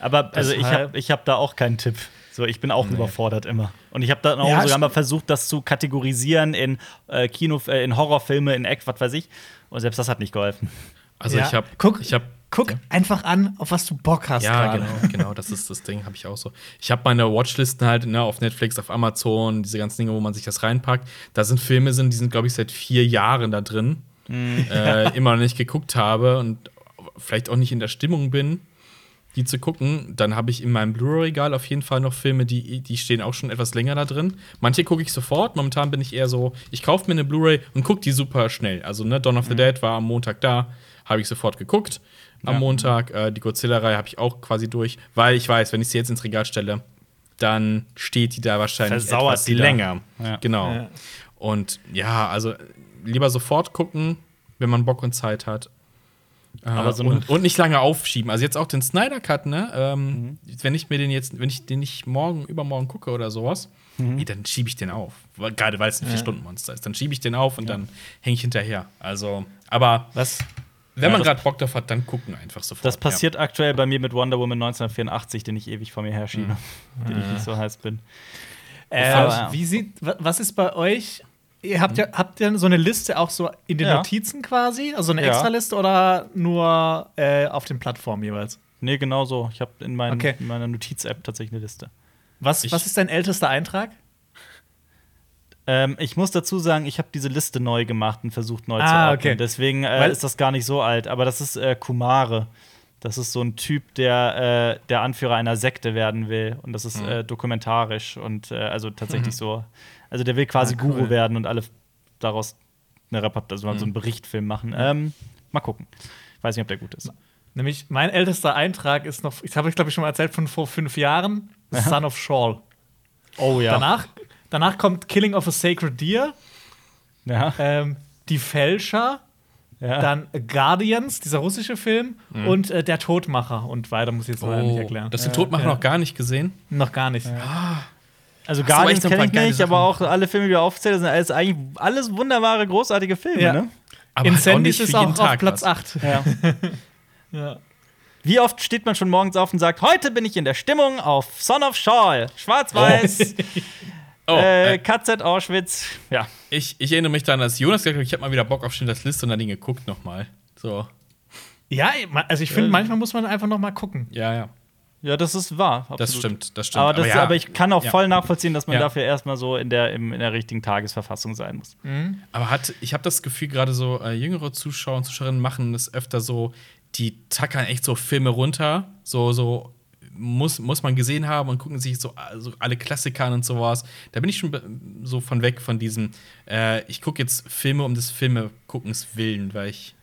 Aber also ich habe ich hab da auch keinen Tipp. So, ich bin auch überfordert immer. Und ich habe dann auch Ja, sogar mal versucht, das zu kategorisieren in äh, Kino, äh, in Horrorfilme, in Act, was weiß ich. Und selbst das hat nicht geholfen. Also Ja. ich habe Guck- ich habe Guck Ja. einfach an, auf was du Bock hast ja, gerade. genau, genau, das ist das Ding, habe ich auch so. Ich habe meine Watchlisten halt ne, auf Netflix, auf Amazon, diese ganzen Dinge, wo man sich das reinpackt. Da sind Filme sind, die sind glaube ich seit vier Jahren da drin, Mhm. äh, immer noch nicht geguckt habe und vielleicht auch nicht in der Stimmung bin. die zu gucken, dann habe ich in meinem Blu-ray-Regal auf jeden Fall noch Filme, die, die stehen auch schon etwas länger da drin. Manche gucke ich sofort. Momentan bin ich eher so, ich kaufe mir eine Blu-ray und gucke die super schnell. Also, ne, Dawn of the Dead war am Montag da, habe ich sofort geguckt. Am Ja. Montag, äh, die Godzilla-Reihe habe ich auch quasi durch, weil ich weiß, wenn ich sie jetzt ins Regal stelle, dann steht die da wahrscheinlich Versauert etwas die länger. Ja. Genau. Ja. Und ja, also lieber sofort gucken, wenn man Bock und Zeit hat. Äh, Aber so und, und nicht lange aufschieben. Also jetzt auch den Snyder Cut, ne? Ähm, Mhm. Wenn ich mir den jetzt, wenn ich den nicht morgen, übermorgen gucke oder sowas, Mhm. ey, dann schiebe ich den auf. Gerade weil es ein Vier-Stunden-Monster ist. Dann schiebe ich den auf und dann hänge ich hinterher. Also, aber Was? Wenn man das- gerade Bock drauf hat, dann gucken einfach sofort. Das passiert aktuell bei mir mit Wonder Woman 1984, den ich ewig vor mir herschiebe, den ich nicht so heiß bin. Äh, Aber- wie sieht, wa- was ist bei euch? Ihr habt ja, habt ihr so eine Liste auch so in den Ja. Notizen quasi? Also eine Ja. Extraliste oder nur äh, auf den Plattformen jeweils? Nee, genau so. Ich habe in, mein, Okay. in meiner Notiz-App tatsächlich eine Liste. Was, Ich- was ist dein ältester Eintrag? Ähm, ich muss dazu sagen, ich habe diese Liste neu gemacht und versucht neu zu Ah, ordnen. okay. Deswegen äh, ist das gar nicht so alt. Aber das ist äh, Kumare. Das ist so ein Typ, der äh, der Anführer einer Sekte werden will. Und das ist Mhm. äh, dokumentarisch und äh, also tatsächlich so. Also der will quasi Ah, cool. Guru werden und alle daraus eine Report, also mal so einen Mhm. Berichtfilm machen. Ähm, mal gucken. Ich weiß nicht, ob der gut ist. Nämlich mein ältester Eintrag ist noch, ich habe ich glaube ich schon mal erzählt von vor fünf Jahren, Son of Shawl. Oh ja. Danach, danach kommt Killing of a Sacred Deer, ja. ähm, Die Fälscher, ja. dann Guardians, dieser russische Film, und äh, Der Todmacher. Und weiter muss ich jetzt leider nicht Oh, erklären. das den Todmacher Ja. noch gar nicht gesehen. Noch gar nicht. Also Hast Guardians kenne ich nicht, Sachen? aber auch alle Filme, die du aufzählst, sind alles eigentlich alles wunderbare, großartige Filme, Ja. ne? Aber halt auch Incendies nicht ist auch auf Platz was. 8. Ja. Ja. Wie oft steht man schon morgens auf und sagt, heute bin ich in der Stimmung auf Son of Shaw, Schwarz-Weiß, Oh, äh, äh, KZ Auschwitz. Ja. ich, ich erinnere mich daran, dass Jonas gesagt hat, ich habe mal wieder Bock auf Schindlers Liste und dann den geguckt nochmal. So, Ja, also ich finde, Ja. manchmal muss man einfach noch mal gucken. ja, ja. Ja, das ist wahr. Absolut. Das stimmt, das stimmt. Aber, das, ja, aber ich kann auch ja. voll nachvollziehen, dass man dafür erstmal so in der, in der richtigen Tagesverfassung sein muss. Aber hat, ich habe das Gefühl, gerade so äh, jüngere Zuschauer und Zuschauerinnen machen das öfter so, die tackern echt so Filme runter, so, so muss, muss man gesehen haben und gucken sich so also alle Klassiker an und sowas. Da bin ich schon so von weg von diesem, äh, ich gucke jetzt Filme um des Filme guckens willen, weil ich.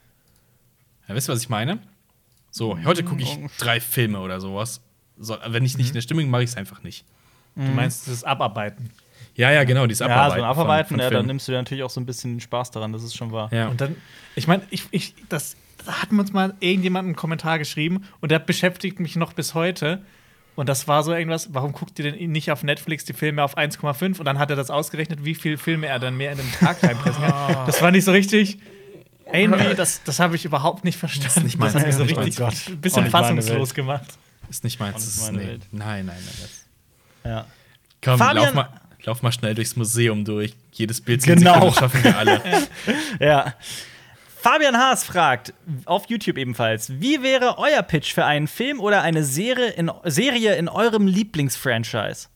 Ja, wisst ihr, was ich meine? So, heute gucke ich drei Filme oder sowas. So, wenn ich nicht in der Stimmung bin, mache ich es einfach nicht. Du meinst das Abarbeiten. Ja, ja, genau, dieses Ja, Abarbeiten. so ein von- Abarbeiten, von ja, dann nimmst du dir natürlich auch so ein bisschen Spaß daran, das ist schon wahr. Ja. Und dann, ich meine, ich, ich, das da hat uns mal irgendjemand einen Kommentar geschrieben und der beschäftigt mich noch bis heute. Und das war so irgendwas, warum guckt ihr denn nicht auf Netflix die Filme auf 1,5? Und dann hat er das ausgerechnet, wie viele Filme er dann mehr in den Tag reinpressen kann. Das war nicht so richtig. Irgendwie, das, das habe ich überhaupt nicht verstanden. Das, nicht meins. hat mich so Oh richtig Gott. ein bisschen nicht fassungslos gemacht. Ist nicht meins. Das ist. Welt. Nein, nein, nein. Das Ja. Komm, Fabian- lauf mal, lauf mal schnell durchs Museum durch. Jedes Bild Genau. Sekunden schaffen wir alle. Ja. Fabian Haas fragt, auf YouTube ebenfalls, wie wäre euer Pitch für einen Film oder eine Serie in, Serie in eurem Lieblingsfranchise?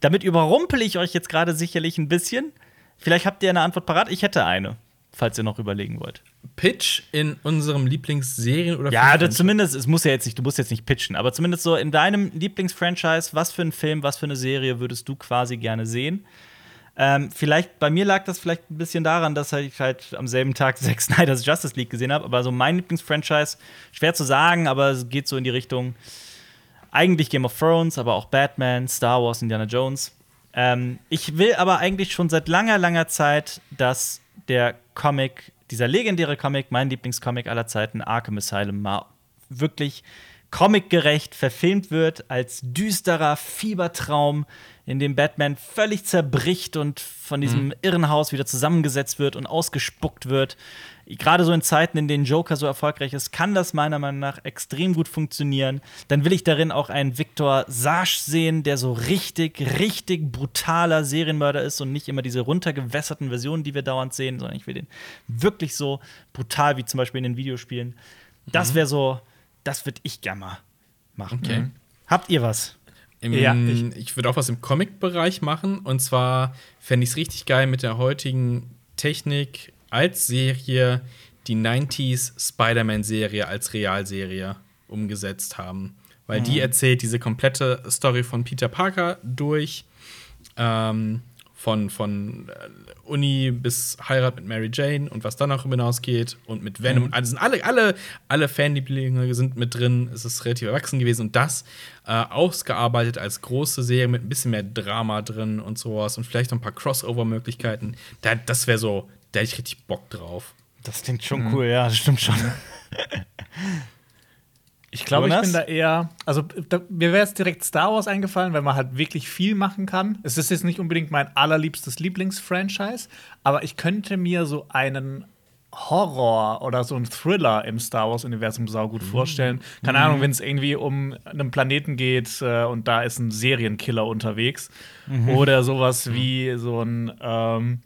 Damit überrumpel ich euch jetzt gerade sicherlich ein bisschen. Vielleicht habt ihr eine Antwort parat. Ich hätte eine, falls ihr noch überlegen wollt. Pitch in unserem Lieblingsserien oder Ja, das zumindest, es muss ja jetzt nicht, du musst jetzt nicht pitchen, aber zumindest so in deinem Lieblingsfranchise, was für einen Film, was für eine Serie würdest du quasi gerne sehen? Ähm, vielleicht, bei mir lag das vielleicht ein bisschen daran, dass ich halt am selben Tag Zack Snyder's Justice League gesehen habe, aber so mein Lieblingsfranchise, schwer zu sagen, aber es geht so in die Richtung eigentlich Game of Thrones, aber auch Batman, Star Wars, Indiana Jones. Ähm, ich will aber eigentlich schon seit langer, langer Zeit, dass der Comic, dieser legendäre Comic, mein Lieblingscomic aller Zeiten, Arkham Asylum, mal wirklich comicgerecht verfilmt wird, als düsterer Fiebertraum, in dem Batman völlig zerbricht und von diesem Irrenhaus wieder zusammengesetzt wird und ausgespuckt wird. Gerade so in Zeiten, in denen Joker so erfolgreich ist, kann das meiner Meinung nach extrem gut funktionieren. Dann will ich darin auch einen Victor Sarge sehen, der so richtig, richtig brutaler Serienmörder ist und nicht immer diese runtergewässerten Versionen, die wir dauernd sehen, sondern ich will den wirklich so brutal wie zum Beispiel in den Videospielen. Das wäre so, das würde ich gerne mal machen. Okay. Habt ihr was? Im, Ja, ich ich- würde auch was im Comic-Bereich machen. Und zwar fände ich es richtig geil mit der heutigen Technik als Serie die 90s Spider-Man-Serie als Realserie umgesetzt haben. weil die erzählt diese komplette Story von Peter Parker durch. Ähm, von, von äh, Uni bis Heirat mit Mary Jane und was dann noch hinausgeht und mit Venom. Also sind alle, alle, alle Fanlieblinge sind mit drin. Es ist relativ erwachsen gewesen und das äh, ausgearbeitet als große Serie mit ein bisschen mehr Drama drin und sowas und vielleicht noch ein paar Crossover-Möglichkeiten. Da, das wäre so, da hätte ich richtig Bock drauf. Das klingt schon cool, ja, das stimmt schon. Ich glaube, ich bin da eher. Also, da, mir wäre jetzt direkt Star Wars eingefallen, weil man halt wirklich viel machen kann. Es ist jetzt nicht unbedingt mein allerliebstes Lieblingsfranchise, aber ich könnte mir so einen Horror oder so einen Thriller im Star Wars-Universum saugut vorstellen. Keine Ahnung, wenn es irgendwie um einen Planeten geht äh, und da ist ein Serienkiller unterwegs. Oder sowas wie so ein. Ähm,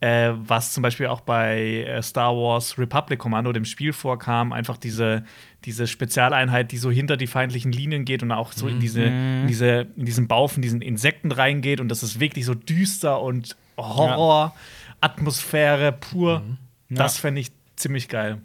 äh, was zum Beispiel auch bei äh, Star Wars Republic Commando, dem Spiel, vorkam, einfach diese, diese Spezialeinheit, die so hinter die feindlichen Linien geht und auch so in, diese, in, diese, in diesen Bau von diesen Insekten reingeht und das ist wirklich so düster und Horror, Atmosphäre pur. Das fände ich ziemlich geil.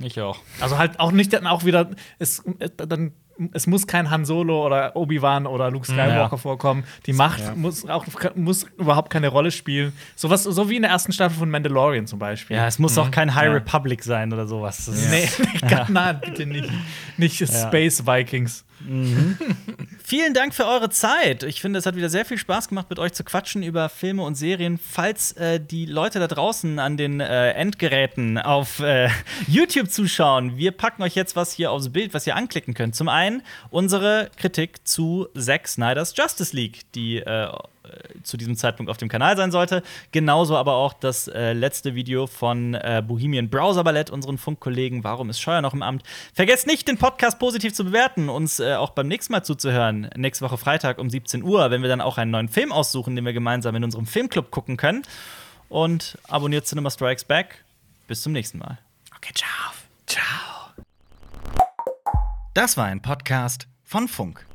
Ich auch. Also halt auch nicht dann auch wieder, es, äh, dann, es muss kein Han Solo oder Obi-Wan oder Luke Skywalker Ja. vorkommen. Die Macht muss auch muss überhaupt keine Rolle spielen. Sowas, so wie in der ersten Staffel von Mandalorian zum Beispiel. Ja, es muss auch kein High Ja. Republic sein oder sowas. Das nee, nein, bitte nicht. Nicht Space Vikings. Vielen Dank für eure Zeit. Ich finde, es hat wieder sehr viel Spaß gemacht, mit euch zu quatschen über Filme und Serien. Falls äh, die Leute da draußen an den äh, Endgeräten auf äh, YouTube zuschauen, wir packen euch jetzt was hier aufs Bild, was ihr anklicken könnt. Zum einen unsere Kritik zu Zack Snyders Justice League, die äh, zu diesem Zeitpunkt auf dem Kanal sein sollte. Genauso aber auch das äh, letzte Video von äh, Bohemian Browser Ballett, unseren Funkkollegen. Warum ist Scheuer noch im Amt? Vergesst nicht, den Podcast positiv zu bewerten, uns äh, auch beim nächsten Mal zuzuhören. Nächste Woche Freitag um 17 Uhr, wenn wir dann auch einen neuen Film aussuchen, den wir gemeinsam in unserem Filmclub gucken können. Und abonniert Cinema Strikes Back. Bis zum nächsten Mal. Okay, ciao. Ciao. Das war ein Podcast von Funk.